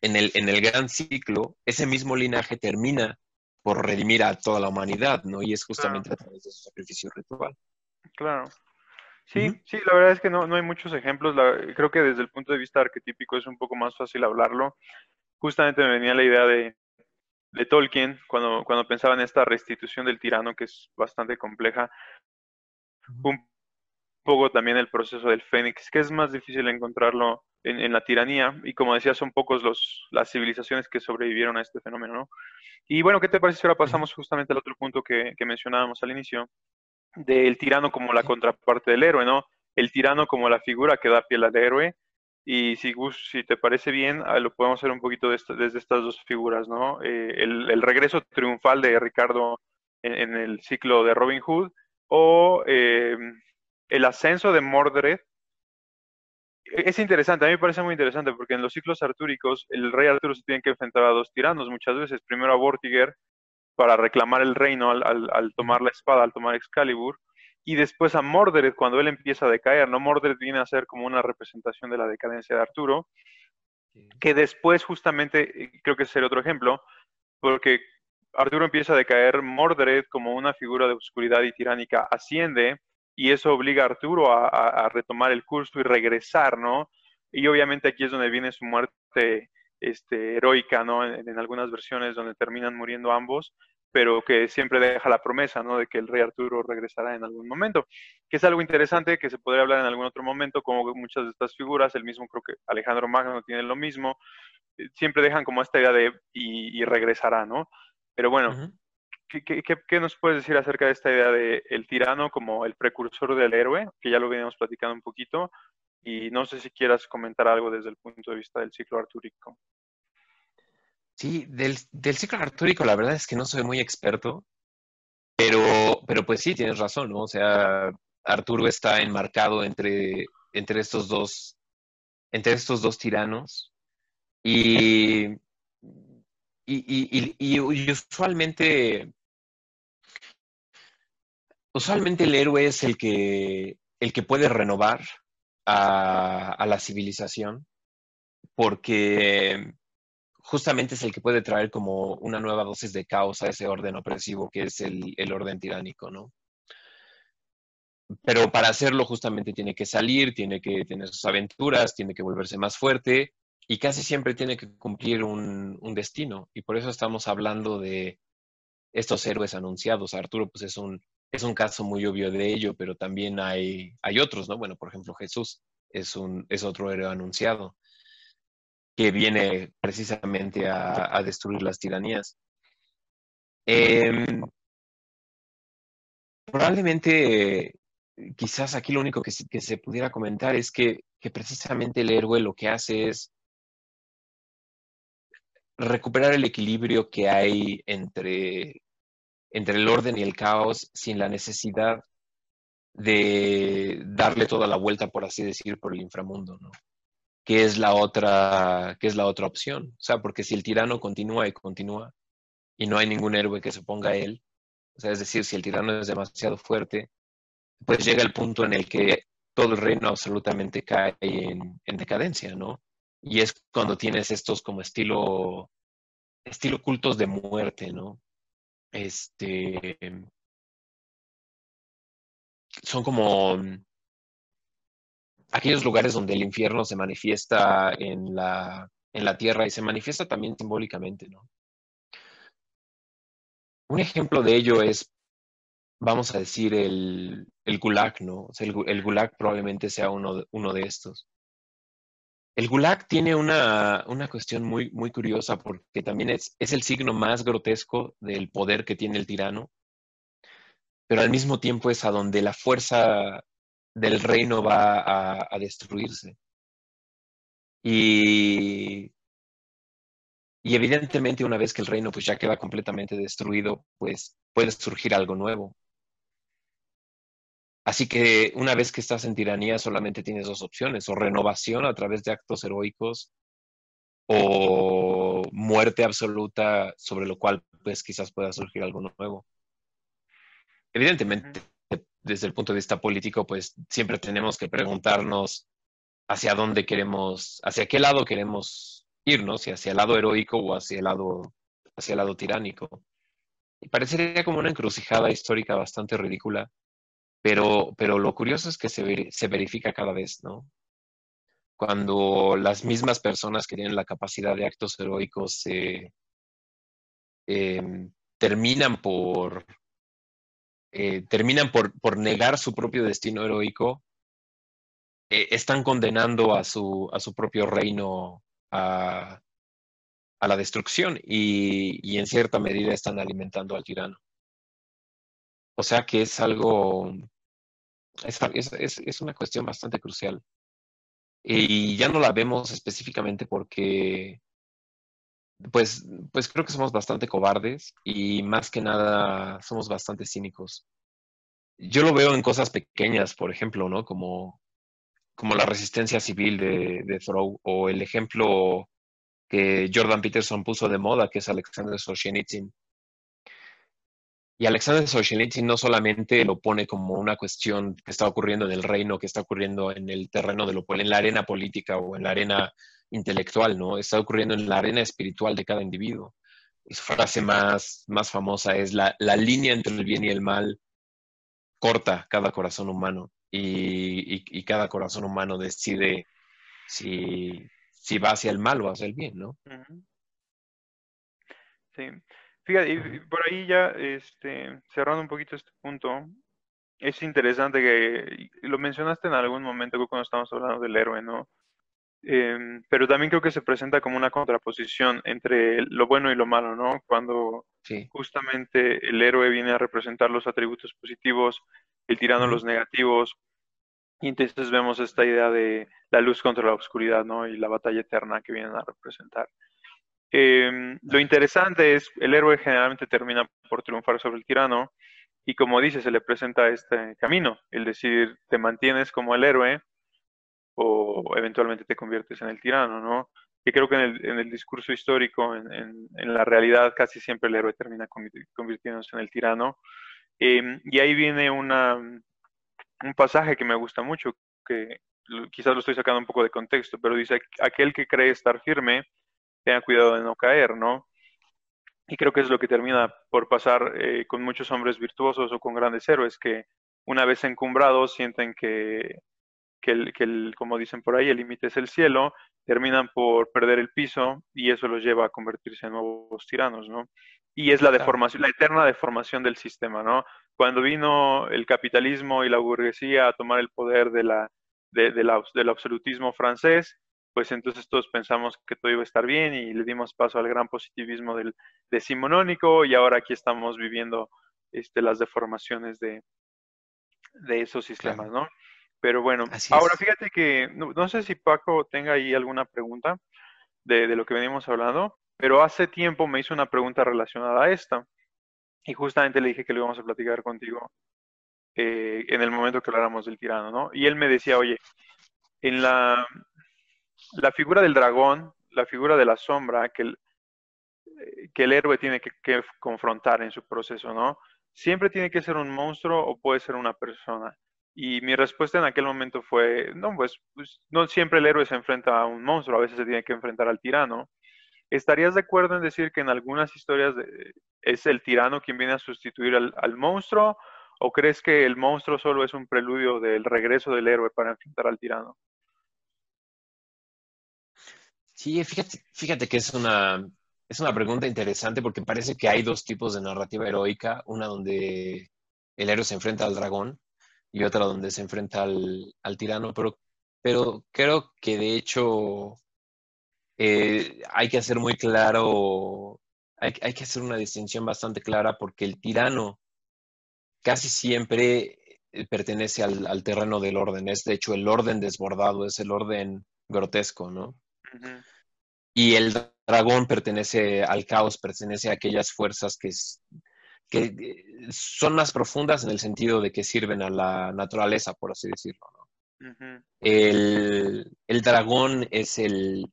en el, en el gran ciclo, ese mismo linaje termina por redimir a toda la humanidad, ¿no? Y es justamente a través de su sacrificio ritual. Claro. Sí, sí, la verdad es que no, no hay muchos ejemplos. creo que desde el punto de vista arquetípico es un poco más fácil hablarlo. Justamente me venía la idea de, de Tolkien cuando, cuando pensaba en esta restitución del tirano, que es bastante compleja. Un poco también el proceso del Fénix, que es más difícil encontrarlo en, en, la tiranía. Y como decía, son pocos los, las civilizaciones que sobrevivieron a este fenómeno, ¿no? Y bueno, ¿qué te parece si ahora pasamos justamente al otro punto que, que mencionábamos al inicio? del tirano como la contraparte del héroe, ¿no? El tirano como la figura que da piel al héroe. Y si, si te parece bien, ah, lo podemos hacer un poquito desde estas dos figuras, ¿no? Eh, el, regreso triunfal de Ricardo en, el ciclo de Robin Hood o eh, el ascenso de Mordred. Es interesante, a mí me parece muy interesante porque en los ciclos artúricos el rey Arturo se tiene que enfrentar a dos tiranos muchas veces. Primero a Vortiger, para reclamar el reino al, tomar la espada, al tomar Excalibur, y después a Mordred cuando él empieza a decaer, ¿no? Mordred viene a ser como una representación de la decadencia de Arturo, que después justamente, eh, creo que sería otro ejemplo, porque Arturo empieza a decaer, Mordred como una figura de oscuridad y tiránica asciende, y eso obliga a Arturo a, retomar el curso y regresar, ¿no? Y obviamente aquí es donde viene su muerte este, heroica, ¿no? En, algunas versiones donde terminan muriendo ambos, pero que siempre deja la promesa, ¿no? De que el rey Arturo regresará en algún momento, que es algo interesante que se podría hablar en algún otro momento, como muchas de estas figuras, el mismo creo que Alejandro Magno tiene lo mismo, eh, siempre dejan como esta idea de y, regresará, ¿no? Pero bueno, ¿qué, qué, nos puedes decir acerca de esta idea de el tirano como el precursor del héroe, que ya lo veníamos platicando un poquito, y no sé si quieras comentar algo desde el punto de vista del ciclo artúrico. Sí, del, ciclo artúrico la verdad es que no soy muy experto, pero, pero pues sí, tienes razón, ¿no? O sea, Arturo está enmarcado entre, entre estos dos, entre estos dos tiranos. Y, y, y, usualmente, usualmente el héroe es el que, el que puede renovar a, la civilización, porque justamente es el que puede traer como una nueva dosis de caos a ese orden opresivo que es el, el, orden tiránico, ¿no? Pero para hacerlo justamente tiene que salir, tiene que tener sus aventuras, tiene que volverse más fuerte y casi siempre tiene que cumplir un, un destino. Y por eso estamos hablando de estos héroes anunciados. Arturo pues es un, es un caso muy obvio de ello, pero también hay, hay otros, ¿no? Bueno, por ejemplo, Jesús es, un, es otro héroe anunciado que viene precisamente a, destruir las tiranías. Em, probablemente, quizás aquí lo único que se, que se pudiera comentar es que, que precisamente el héroe lo que hace es recuperar el equilibrio que hay entre entre el orden y el caos sin la necesidad de darle toda la vuelta, por así decir, por el inframundo, ¿no? Que es la otra, que es la otra opción. O sea, porque si el tirano continúa y continúa y no hay ningún héroe que se ponga a él, o sea, es decir, si el tirano es demasiado fuerte, pues llega el punto en el que todo el reino absolutamente cae en, en decadencia, ¿no? Y es cuando tienes estos como estilo, estilo cultos de muerte, ¿no? este, son como aquellos lugares donde el infierno se manifiesta en la, en la tierra y se manifiesta también simbólicamente, ¿no? Un ejemplo de ello es, vamos a decir, el, el Gulag, ¿no? el, el, Gulag probablemente sea uno uno de estos. El Gulag tiene una, cuestión muy, muy curiosa porque también es, es el signo más grotesco del poder que tiene el tirano, pero al mismo tiempo es a donde la fuerza del reino va a, destruirse. Y, y evidentemente una vez que el reino pues ya queda completamente destruido, pues puede surgir algo nuevo. Así que una vez que estás en tiranía solamente tienes dos opciones, o renovación a través de actos heroicos o muerte absoluta sobre lo cual pues quizás pueda surgir algo nuevo. Evidentemente, desde el punto de vista político, pues siempre tenemos que preguntarnos hacia dónde queremos, hacia qué lado queremos irnos, si hacia el lado heroico o hacia el lado, hacia el lado tiránico. Y parecería como una encrucijada histórica bastante ridícula, pero, pero lo curioso es que se, se verifica cada vez, ¿no? Cuando las mismas personas que tienen la capacidad de actos heroicos em, terminan por eh, terminan por, por, negar su propio destino heroico, eh, están condenando a su, a su propio reino a, a la destrucción y, y, en cierta medida están alimentando al tirano. O sea que es algo, es, es, es una cuestión bastante crucial. Y ya no la vemos específicamente porque pues, pues creo que somos bastante cobardes y más que nada somos bastante cínicos. Yo lo veo en cosas pequeñas, por ejemplo, ¿no? Como, como la resistencia civil de, de Throw o el ejemplo que Jordan Peterson puso de moda, que es Alexander Solzhenitsyn. Y Alexander Solzhenitsyn no solamente lo pone como una cuestión que está ocurriendo en el reino, que está ocurriendo en el terreno de lo en la arena política o en la arena intelectual, ¿no? Está ocurriendo en la arena espiritual de cada individuo. Su frase más, más famosa es la, la línea entre el bien y el mal corta cada corazón humano y, y, cada corazón humano decide si, si, va hacia el mal o hacia el bien, ¿no? Sí. Fíjate, y por ahí ya este, cerrando un poquito este punto, es interesante que lo mencionaste en algún momento cuando estábamos hablando del héroe, ¿no? Em, pero también creo que se presenta como una contraposición entre lo bueno y lo malo, ¿no? Cuando justamente el héroe viene a representar los atributos positivos, el tirano los negativos, y entonces vemos esta idea de la luz contra la oscuridad, ¿no? Y la batalla eterna que vienen a representar. Em, lo interesante es, el héroe generalmente termina por triunfar sobre el tirano, y como dice, se le presenta este camino, el decir, te mantienes como el héroe, o eventualmente te conviertes en el tirano, ¿no? Y creo que en el, discurso histórico, en, la realidad, casi siempre el héroe termina convirtiéndose en el tirano. Em, y ahí viene un pasaje que me gusta mucho, que quizás lo estoy sacando un poco de contexto, pero dice, aquel que cree estar firme, tenga cuidado de no caer, ¿no? Y creo que es lo que termina por pasar eh, con muchos hombres virtuosos o con grandes héroes que una vez encumbrados sienten que que, el, que el, como dicen por ahí, el límite es el cielo, terminan por perder el piso y eso los lleva a convertirse en nuevos tiranos, ¿no? Y es la deformación, la eterna deformación del sistema, ¿no? Cuando vino el capitalismo y la burguesía a tomar el poder de la, de, del absolutismo francés, pues entonces todos pensamos que todo iba a estar bien y le dimos paso al gran positivismo del decimonónico y ahora aquí estamos viviendo este, las deformaciones de, de esos sistemas, ¿no? Pero bueno, ahora fíjate que no, sé si Paco tenga ahí alguna pregunta de, lo que venimos hablando, pero hace tiempo me hizo una pregunta relacionada a esta y justamente le dije que lo íbamos a platicar contigo eh, en el momento que habláramos del tirano, ¿no? Y él me decía, oye, en la, la figura del dragón, la figura de la sombra que el, eh, que el héroe tiene que, que confrontar en su proceso, ¿no? Siempre tiene que ser un monstruo o puede ser una persona. Y mi respuesta en aquel momento fue, no, pues, pues, no siempre el héroe se enfrenta a un monstruo, a veces se tiene que enfrentar al tirano. ¿Estarías de acuerdo en decir que en algunas historias es el tirano quien viene a sustituir al, monstruo? ¿O crees que el monstruo solo es un preludio del regreso del héroe para enfrentar al tirano? Sí, fíjate, fíjate que es una, es una pregunta interesante porque parece que hay dos tipos de narrativa heroica, una donde el héroe se enfrenta al dragón y otra donde se enfrenta al, tirano, pero, pero creo que de hecho eh, hay que hacer muy claro, hay, que hacer una distinción bastante clara porque el tirano casi siempre eh, pertenece al, terreno del orden, es de hecho el orden desbordado, es el orden grotesco, ¿no? Y el dragón pertenece al caos, pertenece a aquellas fuerzas que, que son más profundas en el sentido de que sirven a la naturaleza, por así decirlo. el, el, dragón es, el,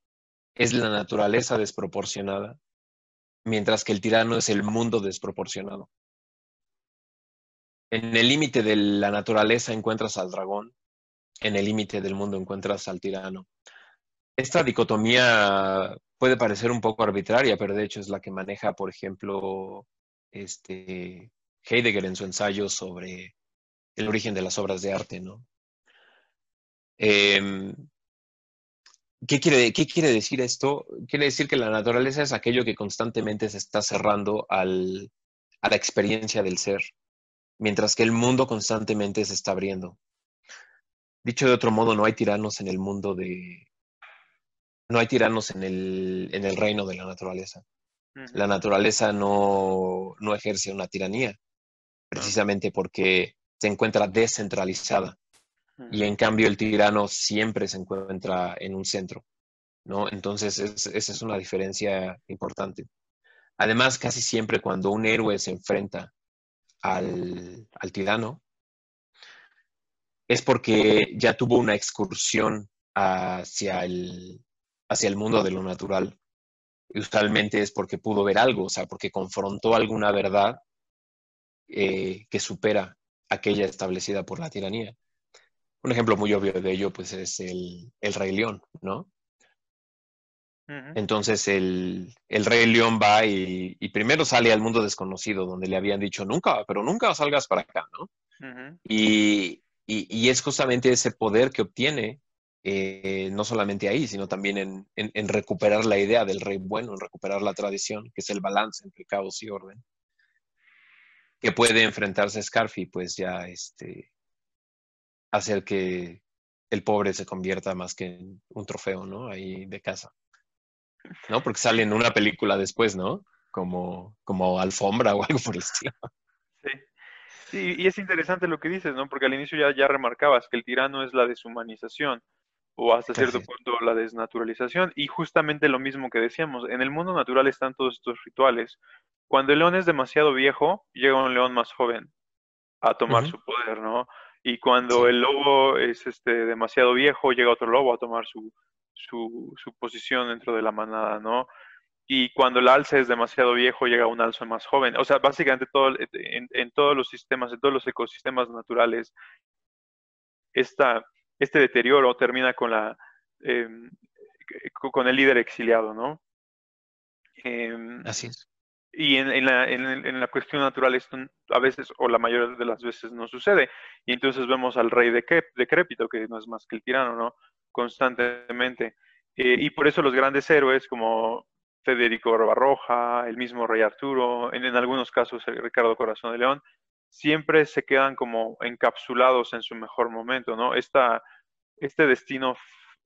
es la naturaleza desproporcionada, mientras que el tirano es el mundo desproporcionado. En el límite de la naturaleza encuentras al dragón, en el límite del mundo encuentras al tirano. Esta dicotomía puede parecer un poco arbitraria, pero de hecho es la que maneja, por ejemplo, este, Heidegger en su ensayo sobre el origen de las obras de arte, ¿no? Em, ¿qué, quiere, ¿Qué quiere decir esto? Quiere decir que la naturaleza es aquello que constantemente se está cerrando al, a la experiencia del ser, mientras que el mundo constantemente se está abriendo. Dicho de otro modo, no hay tiranos en el mundo de... No hay tiranos en el, en el reino de la naturaleza. La naturaleza no, no ejerce una tiranía, precisamente porque se encuentra descentralizada. Y en cambio el tirano siempre se encuentra en un centro, ¿no? Entonces esa es una diferencia importante. Además, casi siempre cuando un héroe se enfrenta al, al tirano, es porque ya tuvo una excursión hacia el, hacia el mundo de lo natural. Y usualmente es porque pudo ver algo, o sea, porque confrontó alguna verdad eh, que supera aquella establecida por la tiranía. Un ejemplo muy obvio de ello, pues, es el, Rey León, ¿no? Entonces el, Rey León va y, primero sale al mundo desconocido, donde le habían dicho nunca, pero nunca salgas para acá, ¿no? y, es justamente ese poder que obtiene, eh, no solamente ahí, sino también en, recuperar la idea del rey bueno, en recuperar la tradición, que es el balance entre caos y orden que puede enfrentarse Scarfi, pues ya este, hacer que el pobre se convierta más que en un trofeo, ¿no? Ahí de casa. ¿No? Porque sale en una película después, ¿no? Como, como alfombra o (laughs) algo por el estilo. Sí. sí. y es interesante lo que dices, ¿no? Porque al inicio ya, ya remarcabas que el tirano es la deshumanización o hasta cierto punto la desnaturalización. Y justamente lo mismo que decíamos, en el mundo natural están todos estos rituales, cuando el león es demasiado viejo, llega un león más joven a tomar su poder, ¿no? Y cuando el lobo es este, demasiado viejo, llega otro lobo a tomar su, su, posición dentro de la manada, ¿no? Y cuando el alce es demasiado viejo, llega un alce más joven. O sea, básicamente todo, en, todos los sistemas, en todos los ecosistemas naturales, esta, este deterioro termina con, la, em, con el líder exiliado, ¿no? Em, Así es. Y en, la, en, la, cuestión natural esto a veces o la mayoría de las veces no sucede. Y entonces vemos al rey decrépito, que no es más que el tirano, ¿no? Constantemente. Eh, y por eso los grandes héroes como Federico Barbarroja, el mismo rey Arturo, en, algunos casos Ricardo Corazón de León, siempre se quedan como encapsulados en su mejor momento, ¿no? Esta, este destino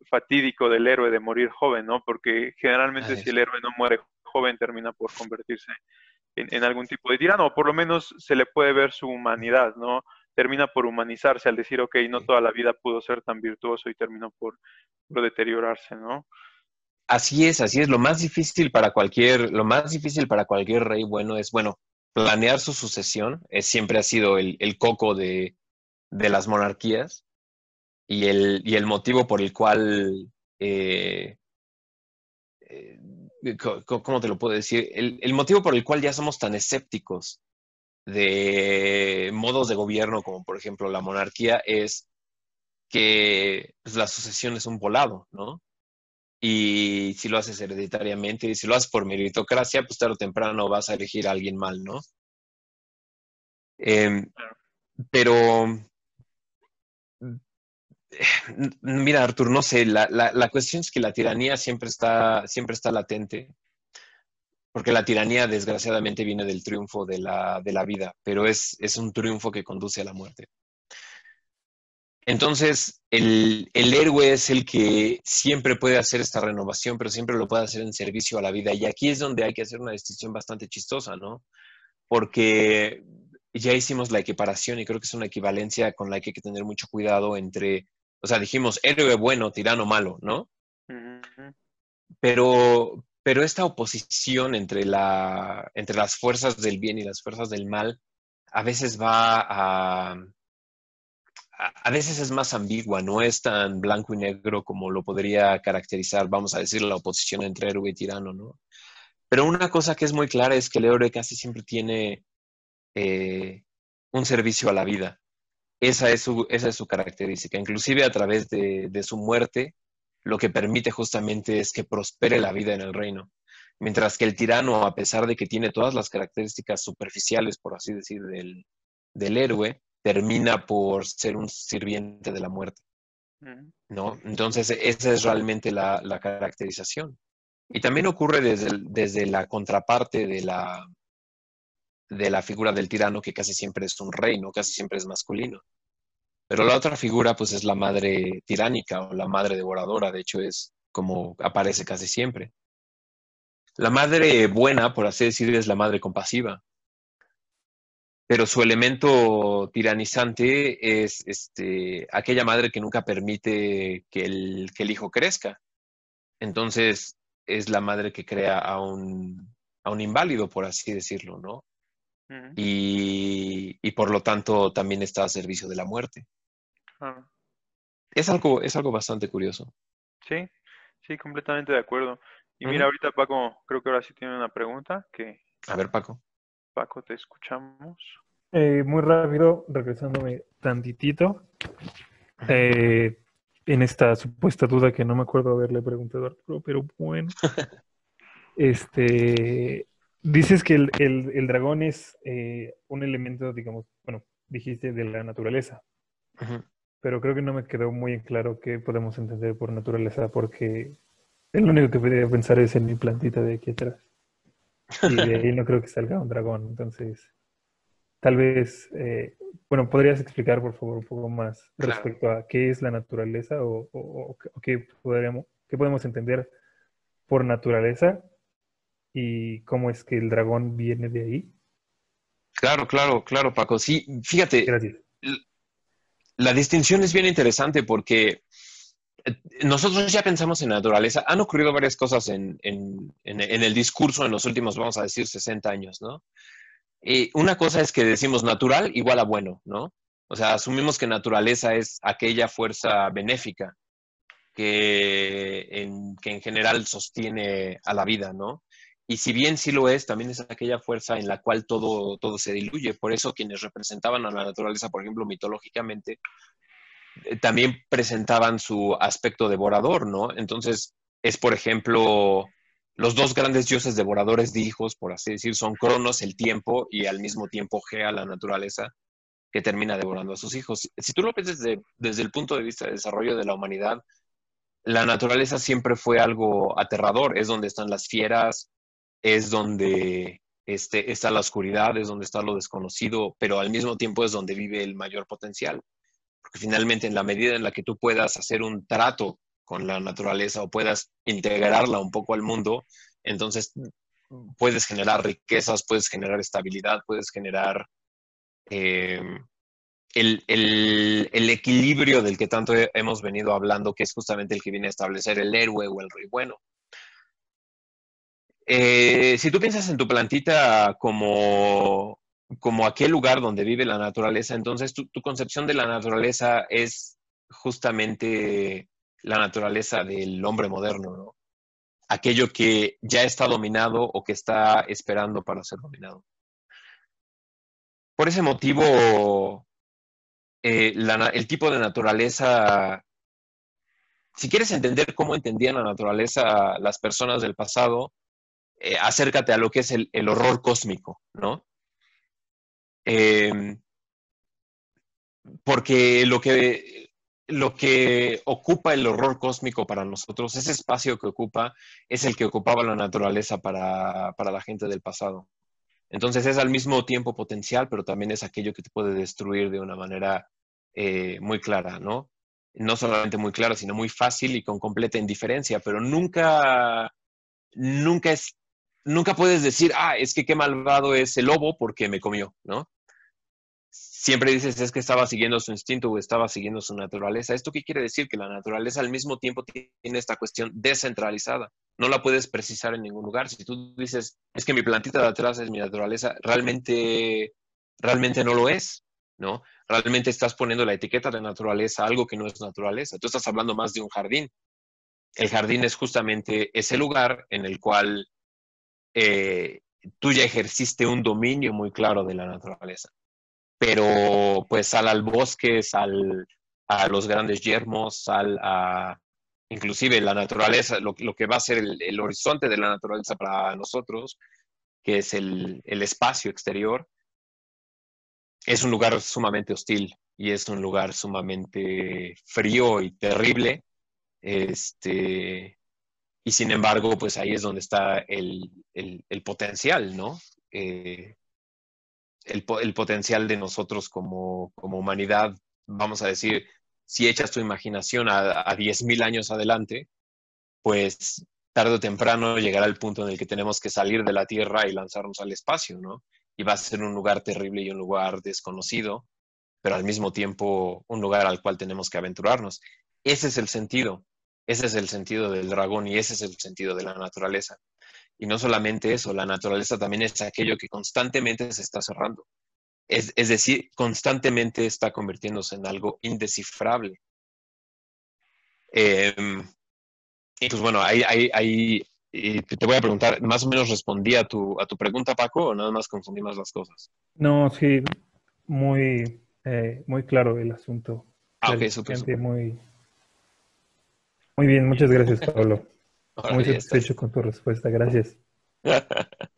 fatídico del héroe de morir joven, ¿no? Porque generalmente si el héroe no muere joven termina por convertirse en, algún tipo de tirano, o por lo menos se le puede ver su humanidad, ¿no? Termina por humanizarse al decir, ok, no toda la vida pudo ser tan virtuoso y terminó por, deteriorarse, ¿no? Así es, así es. Lo más difícil para cualquier, lo más difícil para cualquier rey bueno es, bueno, planear su sucesión. Es, siempre ha sido el, coco de, las monarquías y el, y el motivo por el cual eh, eh, ¿cómo te lo puedo decir? El, motivo por el cual ya somos tan escépticos de modos de gobierno como por ejemplo la monarquía es que pues, la sucesión es un volado, ¿no? Y si lo haces hereditariamente y si lo haces por meritocracia, pues tarde o temprano vas a elegir a alguien mal, ¿no? Em, pero Mira, Artur, no sé, la, la, cuestión es que la tiranía siempre está, siempre está latente, porque la tiranía desgraciadamente viene del triunfo de la, de la vida, pero es, es, un triunfo que conduce a la muerte. Entonces, el, el, héroe es el que siempre puede hacer esta renovación, pero siempre lo puede hacer en servicio a la vida. Y aquí es donde hay que hacer una distinción bastante chistosa, ¿no? Porque ya hicimos la equiparación y creo que es una equivalencia con la que hay que tener mucho cuidado entre o sea, dijimos héroe bueno, tirano malo, ¿no? Pero, pero esta oposición entre, la, entre las fuerzas del bien y las fuerzas del mal a veces va a, a veces es más ambigua, no es tan blanco y negro como lo podría caracterizar, vamos a decir, la oposición entre héroe y tirano, ¿no? Pero una cosa que es muy clara es que el héroe casi siempre tiene eh, un servicio a la vida. Esa es, su, esa es su característica. Inclusive a través de, su muerte, lo que permite justamente es que prospere la vida en el reino. Mientras que el tirano, a pesar de que tiene todas las características superficiales, por así decir, del héroe, termina por ser un sirviente de la muerte. ¿No? Entonces, esa es realmente la, la caracterización. Y también ocurre desde, desde la contraparte de la, de la figura del tirano, que casi siempre es un rey, ¿no? Casi siempre es masculino. Pero la otra figura, pues, es la madre tiránica o la madre devoradora. De hecho, es como aparece casi siempre. La madre buena, por así decir, es la madre compasiva. Pero su elemento tiranizante es este, aquella madre que nunca permite que el, que el hijo crezca. Entonces, es la madre que crea a un, a un inválido, por así decirlo, ¿no? y, y, por lo tanto también está a servicio de la muerte. Ah. Es, algo, es algo bastante curioso. Sí, sí, completamente de acuerdo. Y mira, ahorita Paco, creo que ahora sí tiene una pregunta que... A ver, Paco. Paco, te escuchamos. Eh, muy rápido, regresándome tantitito. Eh, en esta supuesta duda que no me acuerdo haberle preguntado a Arturo, pero bueno. (laughs) este, dices que el, el, dragón es eh, un elemento, digamos, bueno, dijiste de la naturaleza. Pero creo que no me quedó muy claro qué podemos entender por naturaleza, porque el único que podría pensar es en mi plantita de aquí atrás. Y de ahí no creo que salga un dragón. Entonces, tal vez, eh, bueno, ¿podrías explicar, por favor, un poco más respecto a qué es la naturaleza o, qué, podríamos, qué podemos entender por naturaleza y cómo es que el dragón viene de ahí? Claro, claro, claro, Paco. Sí, fíjate. Gracias. La distinción es bien interesante porque nosotros ya pensamos en naturaleza. Han ocurrido varias cosas en, el discurso en los últimos, vamos a decir, 60 años, ¿no? Y una cosa es que decimos natural igual a bueno, ¿no? O sea, asumimos que naturaleza es aquella fuerza benéfica que en, que en general sostiene a la vida, ¿no? Y si bien sí lo es, también es aquella fuerza en la cual todo, todo se diluye. Por eso quienes representaban a la naturaleza, por ejemplo, mitológicamente, eh, también presentaban su aspecto devorador, ¿no? Entonces, es por ejemplo, los dos grandes dioses devoradores de hijos, por así decir, son Cronos, el tiempo, y al mismo tiempo Gea, la naturaleza, que termina devorando a sus hijos. Si tú lo desde, desde el punto de vista de desarrollo de la humanidad, la naturaleza siempre fue algo aterrador, es donde están las fieras, es donde este, está la oscuridad, es donde está lo desconocido, pero al mismo tiempo es donde vive el mayor potencial porque finalmente en la medida en la que tú puedas hacer un trato con la naturaleza o puedas integrarla un poco al mundo, entonces puedes generar riquezas, puedes generar estabilidad, puedes generar em, el, equilibrio del que tanto hemos venido hablando, que es justamente el que viene a establecer el héroe o el rey bueno. Eh, si tú piensas en tu plantita como como aquel lugar donde vive la naturaleza, entonces tu, concepción de la naturaleza es justamente la naturaleza del hombre moderno, ¿no? Aquello que ya está dominado o que está esperando para ser dominado. Por ese motivo, eh, el tipo de naturaleza, si quieres entender cómo entendían la naturaleza las personas del pasado, eh, acércate a lo que es el, el horror cósmico, ¿no? Em, porque lo que, lo que ocupa el horror cósmico para nosotros, ese espacio que ocupa, es el que ocupaba la naturaleza para, la gente del pasado. Entonces es al mismo tiempo potencial, pero también es aquello que te puede destruir de una manera eh, muy clara, ¿no? No solamente muy clara, sino muy fácil y con completa indiferencia, pero nunca, nunca es nunca puedes decir, ah, es que qué malvado es el lobo porque me comió, ¿no? Siempre dices es que estaba siguiendo su instinto o estaba siguiendo su naturaleza. ¿Esto qué quiere decir? Que la naturaleza al mismo tiempo tiene esta cuestión descentralizada. No la puedes precisar en ningún lugar. Si tú dices, es que mi plantita de atrás es mi naturaleza, realmente, realmente no lo es, ¿no? Realmente estás poniendo la etiqueta de naturaleza a algo que no es naturaleza. Tú estás hablando más de un jardín. El jardín es justamente ese lugar en el cual eh, tú ya ejerciste un dominio muy claro de la naturaleza pero pues al bosque, sal a los grandes yermos, sal a inclusive la naturaleza, lo, que va a ser el, horizonte de la naturaleza para nosotros, que es el, espacio exterior, es un lugar sumamente hostil y es un lugar sumamente frío y terrible. Este, y sin embargo, pues ahí es donde está el, potencial, ¿no? Eh, el, potencial de nosotros como, humanidad, vamos a decir, si echas tu imaginación a, a 10.000 años adelante, pues tarde o temprano llegará el punto en el que tenemos que salir de la Tierra y lanzarnos al espacio, ¿no? Y va a ser un lugar terrible y un lugar desconocido, pero al mismo tiempo un lugar al cual tenemos que aventurarnos. Ese es el sentido, ese es el sentido del dragón y ese es el sentido de la naturaleza. Y no solamente eso, la naturaleza también es aquello que constantemente se está cerrando. Es, decir, constantemente está convirtiéndose en algo indescifrable. Em, y pues bueno, ahí, ahí, te voy a preguntar, ¿más o menos respondí a tu, a tu pregunta, Paco, o nada más confundí más las cosas? No, sí, muy, eh, muy claro el asunto. Ah, ok, súper. Muy, muy bien, muchas gracias, Pablo. Muy satisfecho con tu respuesta, gracias. (laughs)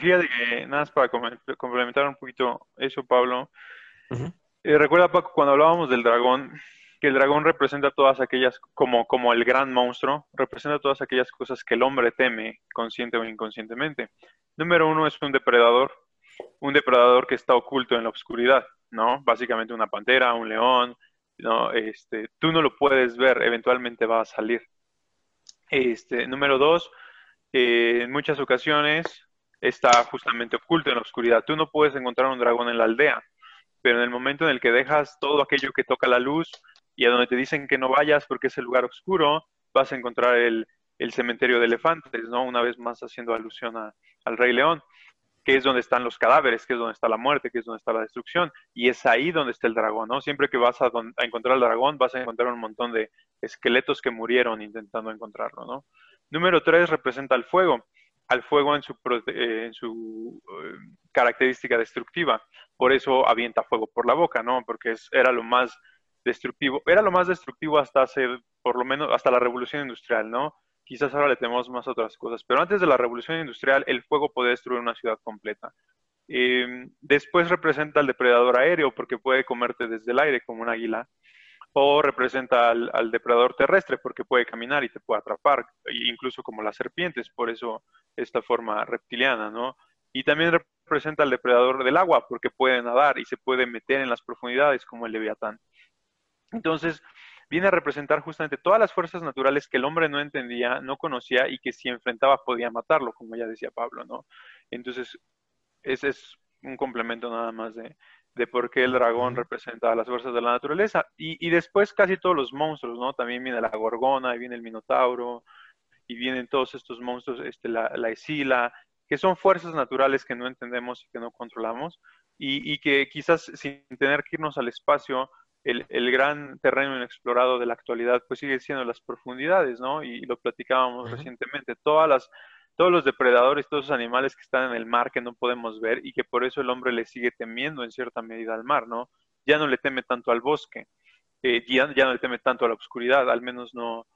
Fíjate que nada más para complementar un poquito eso, Pablo. Eh, recuerda, Paco, cuando hablábamos del dragón, que el dragón representa todas aquellas, como, como el gran monstruo, representa todas aquellas cosas que el hombre teme, consciente o inconscientemente. Número uno es un depredador, un depredador que está oculto en la oscuridad, ¿no? Básicamente una pantera, un león, ¿no? Este, tú no lo puedes ver, eventualmente va a salir. Este, número dos, eh, en muchas ocasiones está justamente oculto en la oscuridad. Tú no puedes encontrar un dragón en la aldea, pero en el momento en el que dejas todo aquello que toca la luz y a donde te dicen que no vayas porque es el lugar oscuro, vas a encontrar el, cementerio de elefantes, ¿no? Una vez más haciendo alusión al Rey León que es donde están los cadáveres, que es donde está la muerte, que es donde está la destrucción, y es ahí donde está el dragón, ¿no? Siempre que vas a, encontrar al dragón, vas a encontrar un montón de esqueletos que murieron intentando encontrarlo, ¿no? Número tres representa el fuego, al fuego en su, eh, su eh, característica destructiva, por eso avienta fuego por la boca, ¿no? Porque era lo más destructivo, era lo más destructivo hasta hace, por lo menos, hasta la revolución industrial, ¿no? Quizás ahora le tememos más a otras cosas, pero antes de la revolución industrial el fuego podía destruir una ciudad completa. Eh, después representa al depredador aéreo porque puede comerte desde el aire como un águila, o representa al, depredador terrestre porque puede caminar y te puede atrapar, incluso como las serpientes, por eso esta forma reptiliana, ¿no? Y también representa al depredador del agua porque puede nadar y se puede meter en las profundidades como el leviatán. Entonces, viene a representar justamente todas las fuerzas naturales que el hombre no entendía, no conocía y que si enfrentaba podía matarlo, como ya decía Pablo, ¿no? Entonces, ese es un complemento nada más de, por qué el dragón representa a las fuerzas de la naturaleza. Y, después casi todos los monstruos, ¿no? También viene la gorgona, y viene el minotauro, y vienen todos estos monstruos, este, la, la escila, que son fuerzas naturales que no entendemos y que no controlamos, y, y que quizás sin tener que irnos al espacio, el, gran terreno inexplorado de la actualidad pues sigue siendo las profundidades, ¿no? Y lo platicábamos recientemente, todas las, todos los depredadores, todos esos animales que están en el mar que no podemos ver y que por eso el hombre le sigue temiendo en cierta medida al mar, ¿no? Ya no le teme tanto al bosque, eh, ya, no le teme tanto a la oscuridad, al menos no,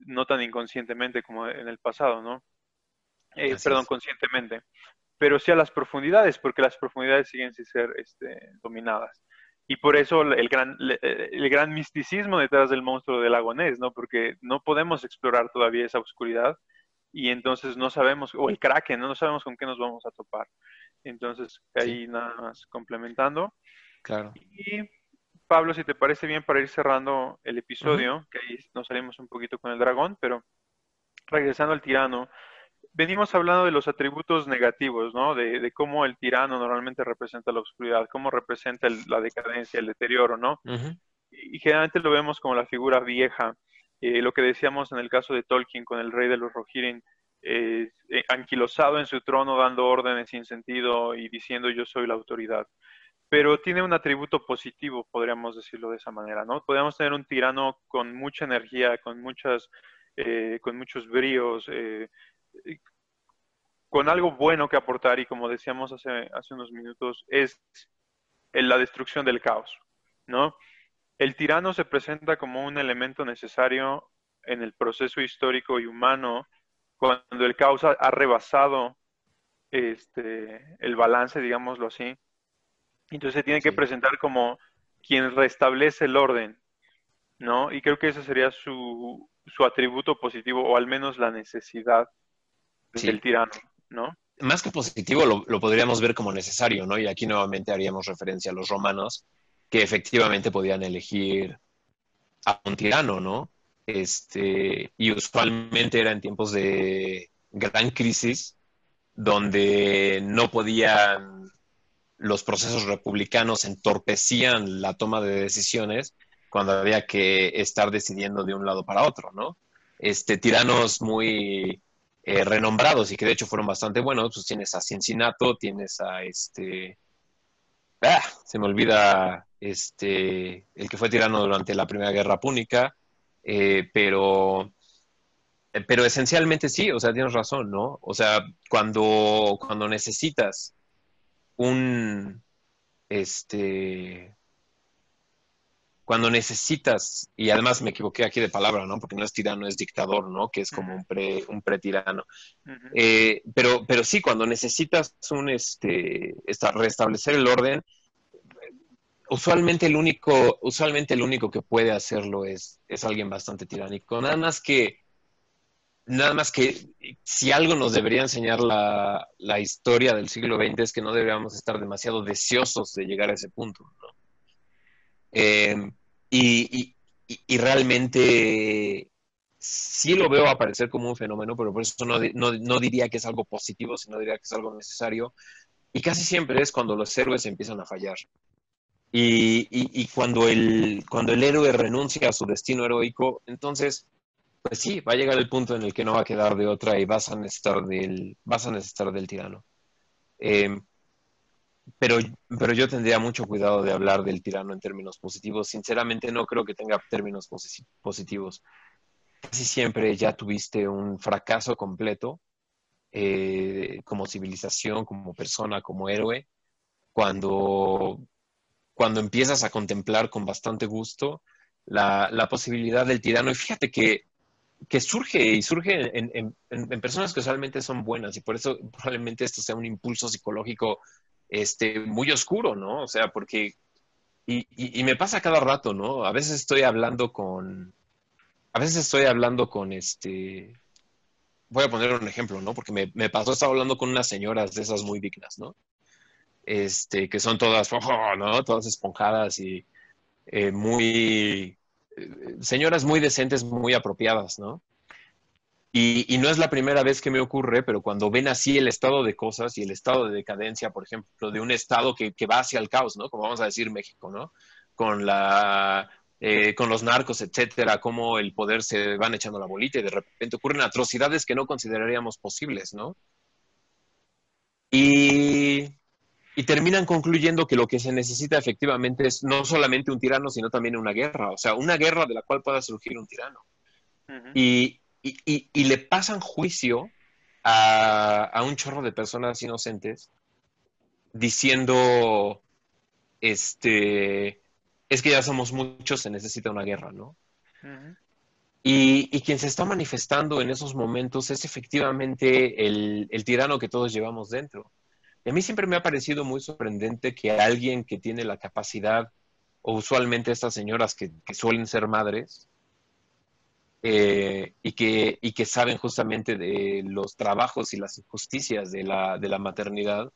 no tan inconscientemente como en el pasado, ¿no? Eh, perdón, conscientemente, pero sí a las profundidades, porque las profundidades siguen sin ser este, dominadas. Y por eso el gran, el gran misticismo detrás del monstruo del lago Ness, ¿no? Porque no podemos explorar todavía esa oscuridad y entonces no sabemos, o el kraken, ¿no? no sabemos con qué nos vamos a topar. Entonces, ahí nada más complementando. Claro. Y Pablo, si te parece bien para ir cerrando el episodio, que ahí nos salimos un poquito con el dragón, pero regresando al tirano, venimos hablando de los atributos negativos, ¿no? De, cómo el tirano normalmente representa la oscuridad, cómo representa la decadencia, el deterioro, ¿no? y, generalmente lo vemos como la figura vieja. Eh, lo que decíamos en el caso de Tolkien con el rey de los Rohirrim, eh, eh, anquilosado en su trono dando órdenes sin sentido y diciendo yo soy la autoridad. Pero tiene un atributo positivo, podríamos decirlo de esa manera, ¿no? Podríamos tener un tirano con mucha energía, con muchas, eh, con muchos bríos, con algo bueno que aportar y como decíamos hace, hace unos minutos, es la destrucción del caos, ¿no? El tirano se presenta como un elemento necesario en el proceso histórico y humano cuando el caos ha rebasado este, el balance, digámoslo así. Entonces se tiene que presentar como quien restablece el orden, ¿no? Y creo que ese sería su, su atributo positivo, o al menos la necesidad del tirano, ¿no? Más que positivo, lo, lo, podríamos ver como necesario, ¿no? Y aquí nuevamente haríamos referencia a los romanos, que efectivamente podían elegir a un tirano, ¿no? Este, y usualmente era en tiempos de gran crisis, donde no podían, los procesos republicanos entorpecían la toma de decisiones cuando había que estar decidiendo de un lado para otro, ¿no? Este, tiranos muy eh, renombrados y que de hecho fueron bastante buenos, pues tienes a Cincinato, tienes a este, ah, se me olvida, este, el que fue tirano durante la Primera Guerra Púnica, eh, pero, eh, pero esencialmente sí, o sea, tienes razón, ¿no? O sea, cuando, cuando necesitas un, este, cuando necesitas, y además me equivoqué aquí de palabra, ¿no? Porque no es tirano, es dictador, ¿no? Que es como un pre, un pretirano. Eh, pero, pero sí, cuando necesitas un, este, restablecer el orden, usualmente el único, usualmente el único que puede hacerlo es, es alguien bastante tiránico. Nada más que, nada más que si algo nos debería enseñar la, historia del siglo XX es que no deberíamos estar demasiado deseosos de llegar a ese punto. Eh, y, realmente sí lo veo aparecer como un fenómeno, pero por eso no, no, diría que es algo positivo, sino diría que es algo necesario. Y casi siempre es cuando los héroes empiezan a fallar. Y, cuando, el, cuando el héroe renuncia a su destino heroico, entonces, pues sí, va a llegar el punto en el que no va a quedar de otra y vas a necesitar del, vas a necesitar del tirano. Em, pero, pero yo tendría mucho cuidado de hablar del tirano en términos positivos. Sinceramente no creo que tenga términos positivos. Casi siempre ya tuviste un fracaso completo eh, como civilización, como persona, como héroe, cuando cuando empiezas a contemplar con bastante gusto la, posibilidad del tirano. Y fíjate que, surge y surge en, personas que usualmente son buenas y por eso probablemente esto sea un impulso psicológico este, muy oscuro, ¿no? O sea, porque, y, me pasa cada rato, ¿no? A veces estoy hablando con, a veces estoy hablando con este, voy a poner un ejemplo, ¿no? Porque me, me pasó, estaba hablando con unas señoras de esas muy dignas, ¿no? este, que son todas, (laughs) ¿no? Todas esponjadas y eh, muy, eh, señoras muy decentes, muy apropiadas, ¿no? Y, no es la primera vez que me ocurre, pero cuando ven así el estado de cosas y el estado de decadencia, por ejemplo, de un estado que, va hacia el caos, ¿no? Como vamos a decir México, ¿no? Con la eh, con los narcos, etcétera, cómo el poder se van echando la bolita y de repente ocurren atrocidades que no consideraríamos posibles, ¿no? Y y terminan concluyendo que lo que se necesita efectivamente es no solamente un tirano, sino también una guerra, o sea, una guerra de la cual pueda surgir un tirano. y, le pasan juicio a, un chorro de personas inocentes diciendo, este, es que ya somos muchos, se necesita una guerra, ¿no? y, quien se está manifestando en esos momentos es efectivamente el tirano que todos llevamos dentro a mí siempre me ha parecido muy sorprendente que alguien que tiene la capacidad, o usualmente estas señoras que, suelen ser madres, eh, y, que, y que saben justamente de los trabajos y las injusticias de la, de la maternidad,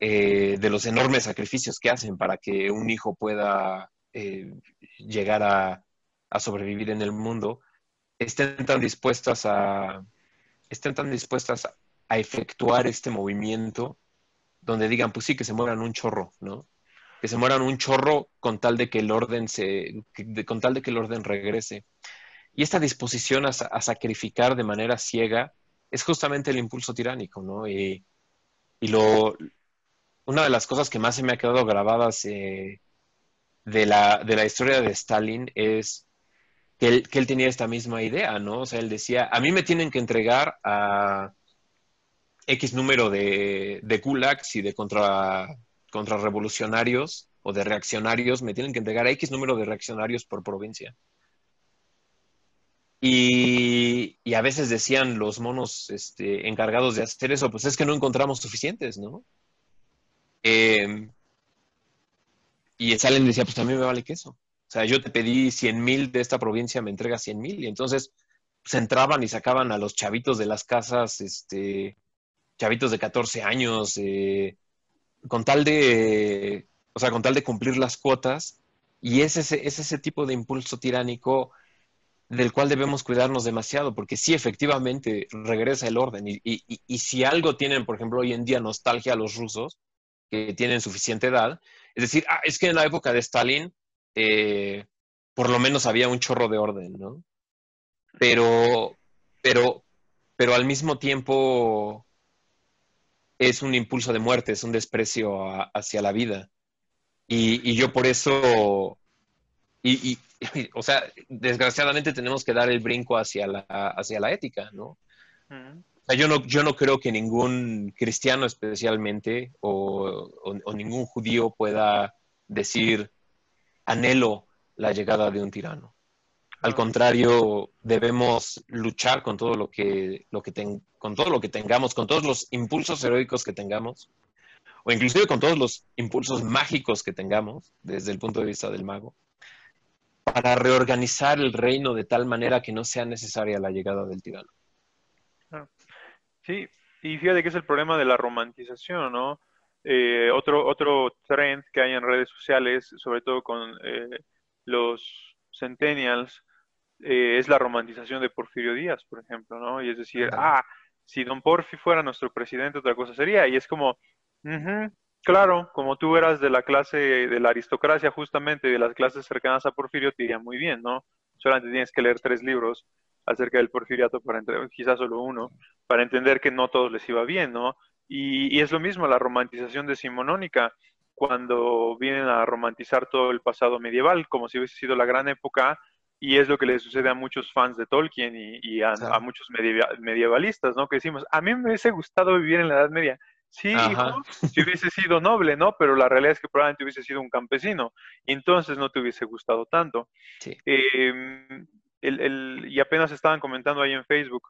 eh, de los enormes sacrificios que hacen para que un hijo pueda eh, llegar a, a, sobrevivir en el mundo, estén tan dispuestas a, estén tan dispuestas a efectuar este movimiento donde digan, pues sí, que se mueran un chorro, ¿no? Que se mueran un chorro con tal de que el orden se, con tal de que el orden regrese. Y esta disposición a, sacrificar de manera ciega es justamente el impulso tiránico, ¿no? Y, lo, una de las cosas que más se me ha quedado grabadas eh, de, la, de la historia de Stalin es que él, que él tenía esta misma idea, ¿no? O sea, él decía, a mí me tienen que entregar a X número de, de kulaks y de contra, contrarrevolucionarios o de reaccionarios, me tienen que entregar X número de reaccionarios por provincia. Y, a veces decían los monos este, encargados de hacer eso, pues es que no encontramos suficientes, ¿no? Em, y Salen decía, pues también me vale que eso. O sea, yo te pedí 100 mil de esta provincia, me entregas 100 mil. Y entonces se entraban y sacaban a los chavitos de las casas, este, chavitos de 14 años, eh, con tal de, o sea, con tal de cumplir las cuotas. Y es ese, es ese tipo de impulso tiránico del cual debemos cuidarnos demasiado, porque sí, efectivamente, regresa el orden. Y, y, si algo tienen, por ejemplo, hoy en día nostalgia los rusos, que tienen suficiente edad, es decir, ah, es que en la época de Stalin, eh, por lo menos había un chorro de orden, ¿no? Pero, pero, pero al mismo tiempo, es un impulso de muerte, es un desprecio hacia la vida. Y, yo por eso, y, (laughs) o sea, desgraciadamente tenemos que dar el brinco hacia la, hacia la ética, ¿no? yo no, yo no creo que ningún cristiano especialmente o, o, ningún judío pueda decir anhelo la llegada de un tirano. Al contrario, debemos luchar con todo lo que, lo que con todo lo que tengamos, con todos los impulsos heroicos que tengamos, o inclusive con todos los impulsos mágicos que tengamos, desde el punto de vista del mago, para reorganizar el reino de tal manera que no sea necesaria la llegada del tirano. Sí, y fíjate que es el problema de la romantización, ¿no? Eh, otro, otro trend que hay en redes sociales, sobre todo con eh, los centennials, eh, es la romantización de Porfirio Díaz, por ejemplo, ¿no? Y es decir, ah, si don Porfi fuera nuestro presidente, otra cosa sería. Y es como, claro, como tú eras de la clase, de la aristocracia justamente, de las clases cercanas a Porfirio, te iría muy bien, ¿no? Solamente tienes que leer tres libros acerca del porfiriato, para quizás solo uno, para entender que no todos les iba bien, ¿no? Y, y es lo mismo la romantización decimonónica cuando vienen a romantizar todo el pasado medieval, como si hubiese sido la gran época y es lo que le sucede a muchos fans de Tolkien y, a, muchos medievalistas, ¿no? Que decimos, a mí me hubiese gustado vivir en la Edad Media. Sí, si hubiese sido noble, ¿no? Pero la realidad es que probablemente hubiese sido un campesino y entonces no te hubiese gustado tanto. Em, y apenas estaban comentando ahí en Facebook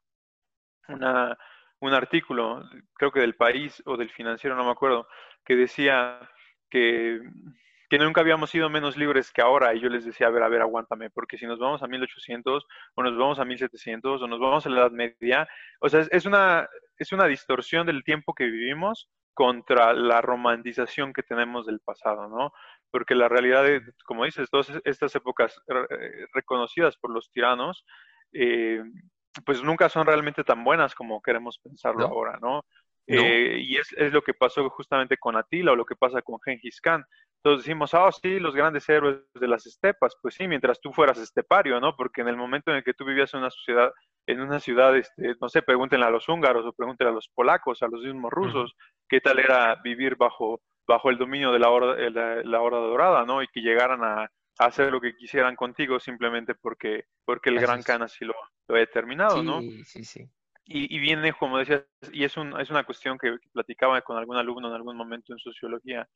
una, un artículo, creo que del país o del financiero, no me acuerdo, que decía que que nunca habíamos sido menos libres que ahora. Y yo les decía, a ver, a ver, aguántame, porque si nos vamos a 1800 o nos vamos a 1700 o nos vamos a la Edad Media, o sea, es, una, es una distorsión del tiempo que vivimos contra la romantización que tenemos del pasado, ¿no? Porque la realidad, de, como dices, todas estas épocas eh, reconocidas por los tiranos, eh, pues nunca son realmente tan buenas como queremos pensarlo ahora, ¿no? Eh, y es, es, lo que pasó justamente con Atila o lo que pasa con Genghis Khan. Entonces decimos, ah, sí, los grandes héroes de las estepas. Pues sí, mientras tú fueras estepario, ¿no? Porque en el momento en el que tú vivías en una sociedad, en una ciudad, este, no sé, pregúntenle a los húngaros o pregúntenle a los polacos, a los mismos rusos, qué tal era vivir bajo, bajo el dominio de la hora, la, hora dorada, ¿no? Y que llegaran a, hacer lo que quisieran contigo simplemente porque, porque el gran Khan así lo, lo ha determinado, ¿no? Sí, sí, sí. Y, viene, como decías, y es, un, es una cuestión que, platicaba con algún alumno en algún momento en sociología.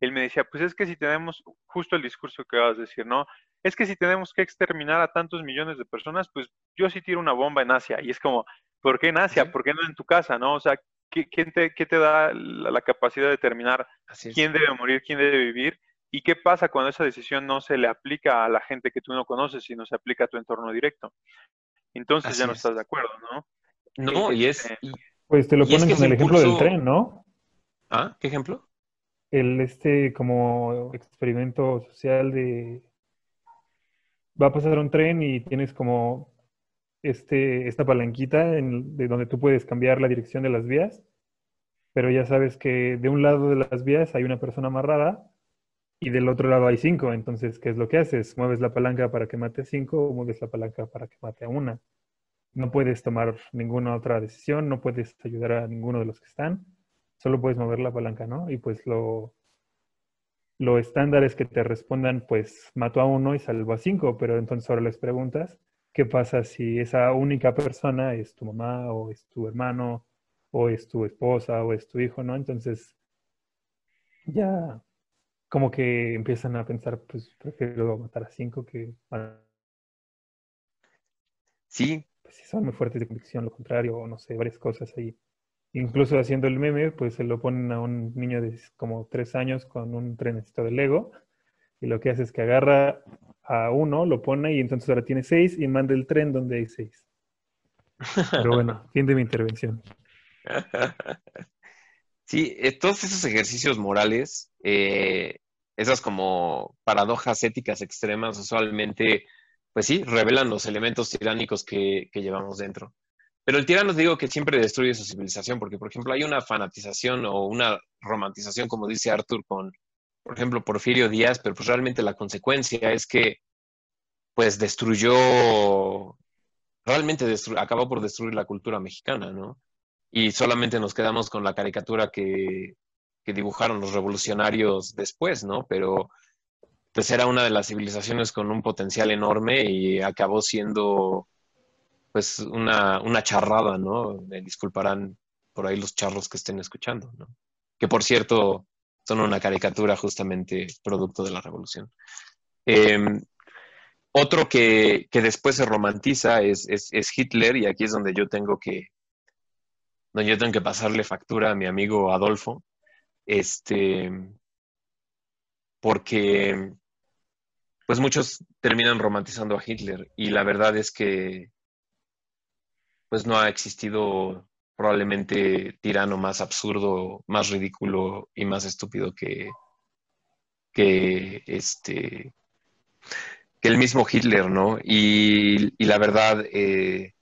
Él me decía, pues es que si tenemos, justo el discurso que vas a decir, ¿no? Es que si tenemos que exterminar a tantos millones de personas, pues yo sí tiro una bomba en Asia. Y es como, ¿por qué en Asia? ¿Por qué no en tu casa, no? O sea, ¿quién te, qué te da la, capacidad de determinar quién debe morir, quién debe vivir? ¿Y qué pasa cuando esa decisión no se le aplica a la gente que tú no conoces, sino se aplica a tu entorno directo? Entonces ya no estás de acuerdo, ¿no? No, y es... pues te lo ponen con el ejemplo del tren, ¿no? ¿Ah? ¿Qué ejemplo? El este como experimento social de... Va a pasar un tren y tienes como este, esta palanquita de donde tú puedes cambiar la dirección de las vías, pero ya sabes que de un lado de las vías hay una persona amarrada y del otro lado hay cinco. Entonces, ¿qué es lo que haces? ¿Mueves la palanca para que mate a cinco o mueves la palanca para que mate a una? No puedes tomar ninguna otra decisión, no puedes ayudar a ninguno de los que están, solo puedes mover la palanca, ¿no? Y pues lo, lo estándar es que te respondan, pues mato a uno y salvo a cinco, pero entonces ahora les preguntas, ¿qué pasa si esa única persona es tu mamá o es tu hermano o es tu esposa o es tu hijo, ¿no? Entonces ya como que empiezan a pensar, pues prefiero matar a cinco que... Sí. Pues si son muy fuertes de convicción, lo contrario, o no sé, varias cosas ahí. Incluso haciendo el meme, pues se lo ponen a un niño de como tres años con un trenecito de Lego y lo que hace es que agarra a uno, lo pone y entonces ahora tiene seis y manda el tren donde hay seis. Pero bueno, (laughs) fin de mi intervención. Sí, eh, todos esos ejercicios morales, eh, esas como paradojas éticas extremas, usualmente, pues sí, revelan los elementos tiránicos que, llevamos dentro. Pero el tirano digo que siempre destruye su civilización, porque, por ejemplo, hay una fanatización o una romantización, como dice Arthur, con, por ejemplo, Porfirio Díaz, pero pues realmente la consecuencia es que, pues, destruyó, realmente acabó por destruir la cultura mexicana, ¿no? Y solamente nos quedamos con la caricatura que dibujaron los revolucionarios después, ¿no? Pero, pues, era una de las civilizaciones con un potencial enorme y acabó siendo pues una, una charrada, ¿no? Me disculparán por ahí los charros que estén escuchando, ¿no? Que por cierto son una caricatura justamente producto de la revolución. Em, otro que, que, después se romantiza es, es, Hitler, y aquí es donde yo tengo que, donde yo tengo que pasarle factura a mi amigo Adolfo, este, porque pues muchos terminan romantizando a Hitler, y la verdad es que pues no ha existido probablemente tirano más absurdo, más ridículo y más estúpido que, que este que el mismo Hitler, ¿no? Y, la verdad, eh,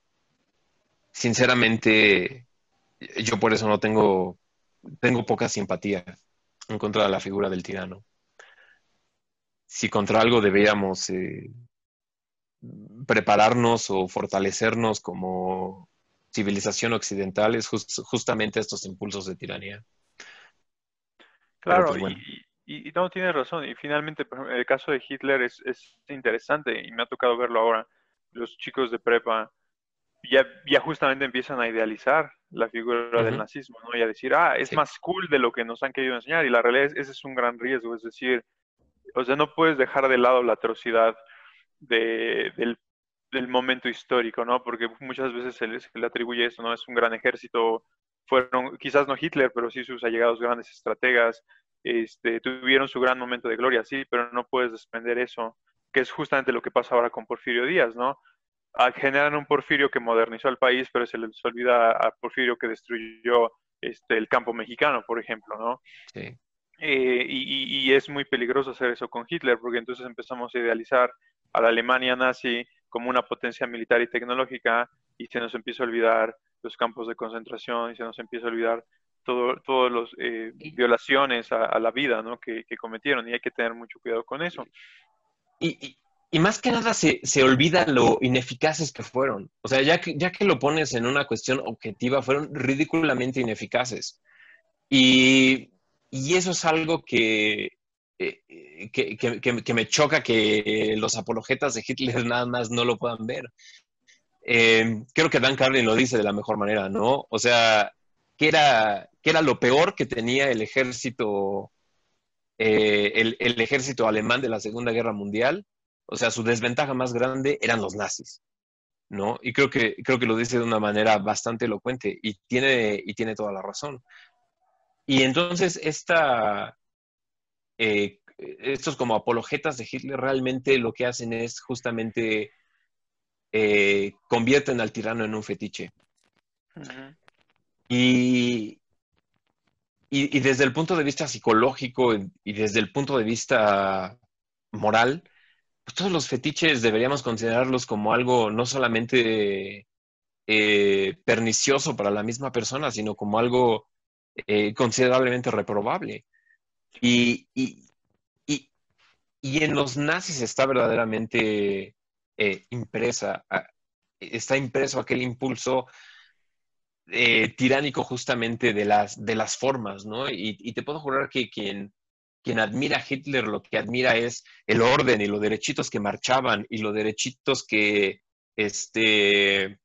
sinceramente, yo por eso no tengo, tengo poca simpatía en contra de la figura del tirano. Si contra algo deberíamos eh, prepararnos o fortalecernos como civilización occidental es justamente estos impulsos de tiranía. Claro, pues, y, no tiene razón. Y finalmente, el caso de Hitler es, interesante y me ha tocado verlo ahora. Los chicos de prepa ya, ya justamente empiezan a idealizar la figura del nazismo, ¿no? Y a decir, ah, es más cool de lo que nos han querido enseñar. Y la realidad es ese es un gran riesgo. Es decir, o sea, no puedes dejar de lado la atrocidad del, momento histórico, ¿no? Porque muchas veces se le, atribuye eso, ¿no? Es un gran ejército, fueron, quizás no Hitler, pero sí sus allegados grandes estrategas, este, tuvieron su gran momento de gloria, sí, pero no puedes desprender eso, que es justamente lo que pasa ahora con Porfirio Díaz, ¿no? Ah, generan un Porfirio que modernizó el país, pero se les olvida a Porfirio que destruyó este, el campo mexicano, por ejemplo, ¿no? Sí. Eh, y, y, es muy peligroso hacer eso con Hitler, porque entonces empezamos a idealizar a la Alemania nazi como una potencia militar y tecnológica y se nos empieza a olvidar los campos de concentración y se nos empieza a olvidar todas todo las eh, violaciones a, la vida ¿no? que, cometieron y hay que tener mucho cuidado con eso. Y, y, más que nada se, se, olvida lo ineficaces que fueron. O sea, ya que, ya que lo pones en una cuestión objetiva, fueron ridículamente ineficaces. Y, y eso es algo que, eh, que, me choca que los apologetas de Hitler (laughs) nada más no lo puedan ver. Eh, creo que Dan Carlin lo dice de la mejor manera, ¿no? O sea, que era, que era lo peor que tenía el ejército, eh, el, ejército alemán de la Segunda Guerra Mundial. O sea, su desventaja más grande eran los nazis, ¿no? Y creo que, creo que lo dice de una manera bastante elocuente y tiene, y tiene toda la razón. Y entonces esta, eh, estos como apologetas de Hitler realmente lo que hacen es justamente eh, convierten al tirano en un fetiche. y, y, desde el punto de vista psicológico y desde el punto de vista moral, pues, todos los fetiches deberíamos considerarlos como algo no solamente eh, pernicioso para la misma persona, sino como algo eh, considerablemente reprobable. Y, y, y, en los nazis está verdaderamente eh, impresa, está impreso aquel impulso tiránico justamente de las, de las formas, ¿no? Y, y, te puedo jurar que quien, quien admira a Hitler lo que admira es el orden y los derechitos que marchaban y los derechitos que, este,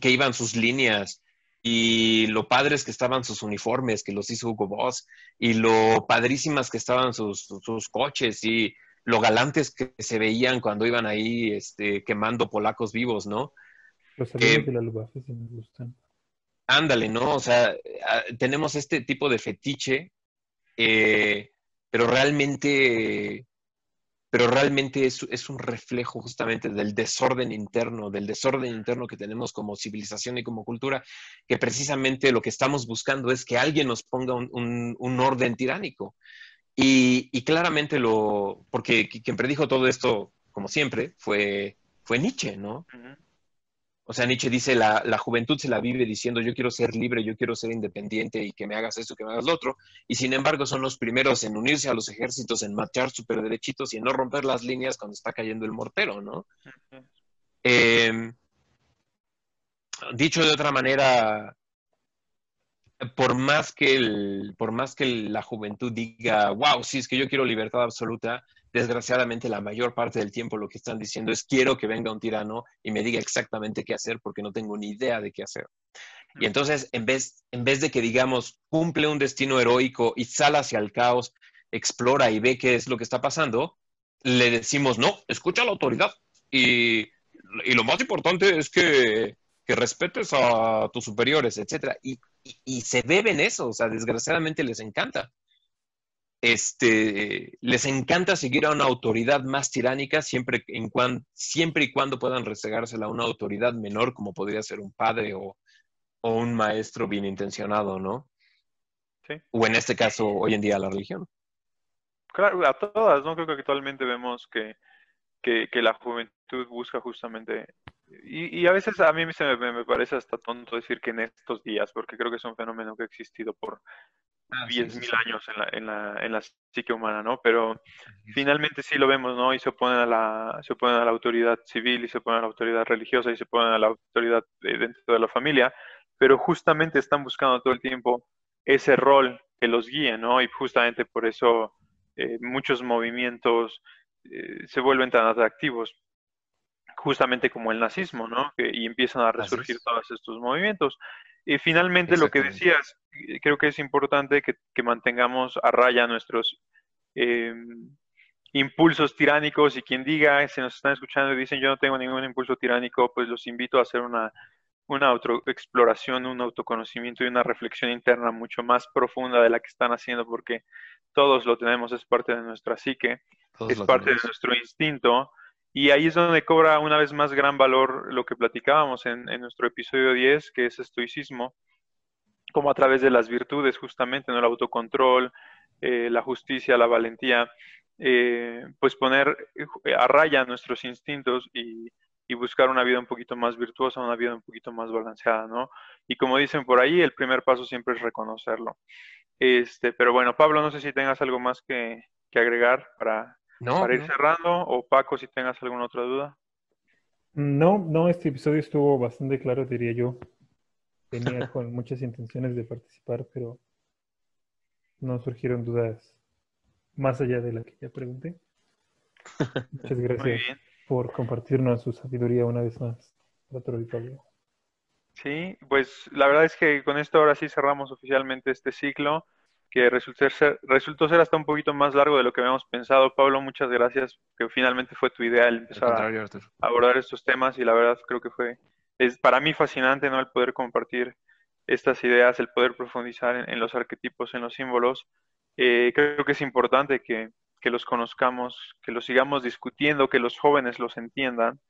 que iban sus líneas y lo padres que estaban sus uniformes, que los hizo Hugo Boss, y lo padrísimas que estaban sus, sus coches y lo galantes que se veían cuando iban ahí este, quemando polacos vivos, ¿no? Los eh, de la Luftwaffe sí me gustan. Ándale, ¿no? O sea, tenemos este tipo de fetiche eh, pero realmente, pero realmente es, es, un reflejo justamente del desorden interno, del desorden interno que tenemos como civilización y como cultura, que precisamente lo que estamos buscando es que alguien nos ponga un, un, orden tiránico. Y, y, claramente lo, porque quien predijo todo esto, como siempre, fue, fue Nietzsche, ¿no? O sea, Nietzsche dice, la, la, juventud se la vive diciendo, yo quiero ser libre, yo quiero ser independiente y que me hagas esto, que me hagas lo otro. Y sin embargo, son los primeros en unirse a los ejércitos, en marchar súper derechitos y en no romper las líneas cuando está cayendo el mortero, ¿no? Em, dicho de otra manera, por más que, el, por más que la juventud diga, wow, sí, es que yo quiero libertad absoluta, desgraciadamente la mayor parte del tiempo lo que están diciendo es quiero que venga un tirano y me diga exactamente qué hacer porque no tengo ni idea de qué hacer. Y entonces, en vez, en vez de que digamos, cumple un destino heroico y sale hacia el caos, explora y ve qué es lo que está pasando, le decimos, no, escucha a la autoridad. Y, y lo más importante es que, que, respetes a tus superiores, etc. Y, y, y se beben eso, o sea, desgraciadamente les encanta este, les encanta seguir a una autoridad más tiránica siempre, en siempre y cuando puedan resegársela a una autoridad menor, como podría ser un padre o, un maestro bien intencionado, ¿no? Sí. O en este caso, hoy en día, la religión. Claro, a todas, ¿no? Creo que actualmente vemos que, que, la juventud busca justamente, y, a veces a mí se me, me, parece hasta tonto decir que en estos días, porque creo que es un fenómeno que ha existido por, 10.000 ah, años en la, en, la, en la psique humana, ¿no? Pero finalmente sí lo vemos, ¿no? Y se oponen a la, se oponen a la autoridad civil y se oponen a la autoridad religiosa y se oponen a la autoridad dentro de la familia, pero justamente están buscando todo el tiempo ese rol que los guíe, ¿no? Y justamente por eso eh, muchos movimientos eh, se vuelven tan atractivos, justamente como el nazismo, ¿no? y empiezan a resurgir todos estos movimientos. Y finalmente lo que decías, eh, creo que es importante que, mantengamos a raya nuestros em, impulsos tiránicos. Y quien diga, si nos están escuchando y dicen yo no tengo ningún impulso tiránico, pues los invito a hacer una, una autoexploración, un autoconocimiento y una reflexión interna mucho más profunda de la que están haciendo porque todos lo tenemos, es parte de nuestra psique, es parte de nuestro instinto y ahí es donde cobra una vez más gran valor lo que platicábamos en, nuestro episodio 10, que es estoicismo, como a través de las virtudes justamente, ¿no? el autocontrol, eh, la justicia, la valentía, eh, pues poner eh, a raya nuestros instintos y, buscar una vida un poquito más virtuosa, una vida un poquito más balanceada, ¿no? Y como dicen por ahí, el primer paso siempre es reconocerlo. Este, pero bueno, Pablo, no sé si tengas algo más que, que agregar para para ir cerrando, o Paco, si tengas alguna otra duda. No, no, este episodio estuvo bastante claro, diría yo. Tenía (laughs) con muchas intenciones de participar, pero no surgieron dudas más allá de la que ya pregunté. (laughs) Muchas gracias por compartirnos su sabiduría una vez más, otro Sí, pues la verdad es que con esto ahora sí cerramos oficialmente este ciclo que resultó ser, resultó ser hasta un poquito más largo de lo que habíamos pensado. Pablo, muchas gracias, que finalmente fue tu idea el empezar a abordar estos temas y la verdad creo que fue, es para mí fascinante, ¿no? El poder compartir estas ideas, el poder profundizar en, los arquetipos, en los símbolos. Eh, creo que es importante que, que los conozcamos, que los sigamos discutiendo, que los jóvenes los entiendan,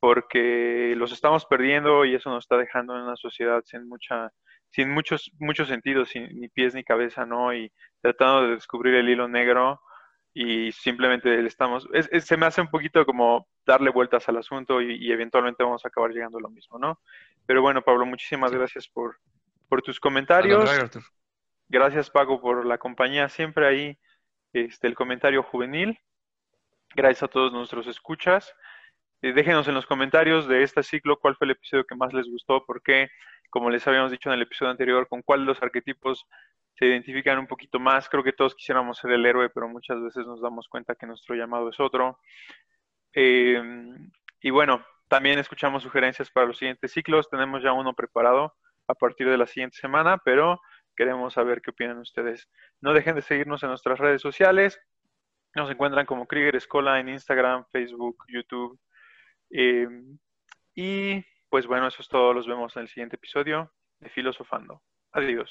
porque los estamos perdiendo y eso nos está dejando en una sociedad sin mucha sin muchos, muchos sentidos, sin ni pies ni cabeza, ¿no? Y tratando de descubrir el hilo negro y simplemente le estamos, se me hace un poquito como darle vueltas al asunto y, eventualmente vamos a acabar llegando a lo mismo, ¿no? Pero bueno, Pablo, muchísimas gracias por, por tus comentarios. Gracias, Paco, por la compañía siempre ahí, este, el comentario juvenil. Gracias a todos nuestros escuchas. Eh, déjenos en los comentarios de este ciclo cuál fue el episodio que más les gustó, por qué, como les habíamos dicho en el episodio anterior, con cuál de los arquetipos se identifican un poquito más. Creo que todos quisiéramos ser el héroe, pero muchas veces nos damos cuenta que nuestro llamado es otro. Eh, y bueno, también escuchamos sugerencias para los siguientes ciclos. Tenemos ya uno preparado a partir de la siguiente semana, pero queremos saber qué opinan ustedes. No dejen de seguirnos en nuestras redes sociales. Nos encuentran como Krieger Escola en Instagram, Facebook, YouTube. Eh, y pues bueno, eso es todo. Los vemos en el siguiente episodio de Filosofando. Adiós.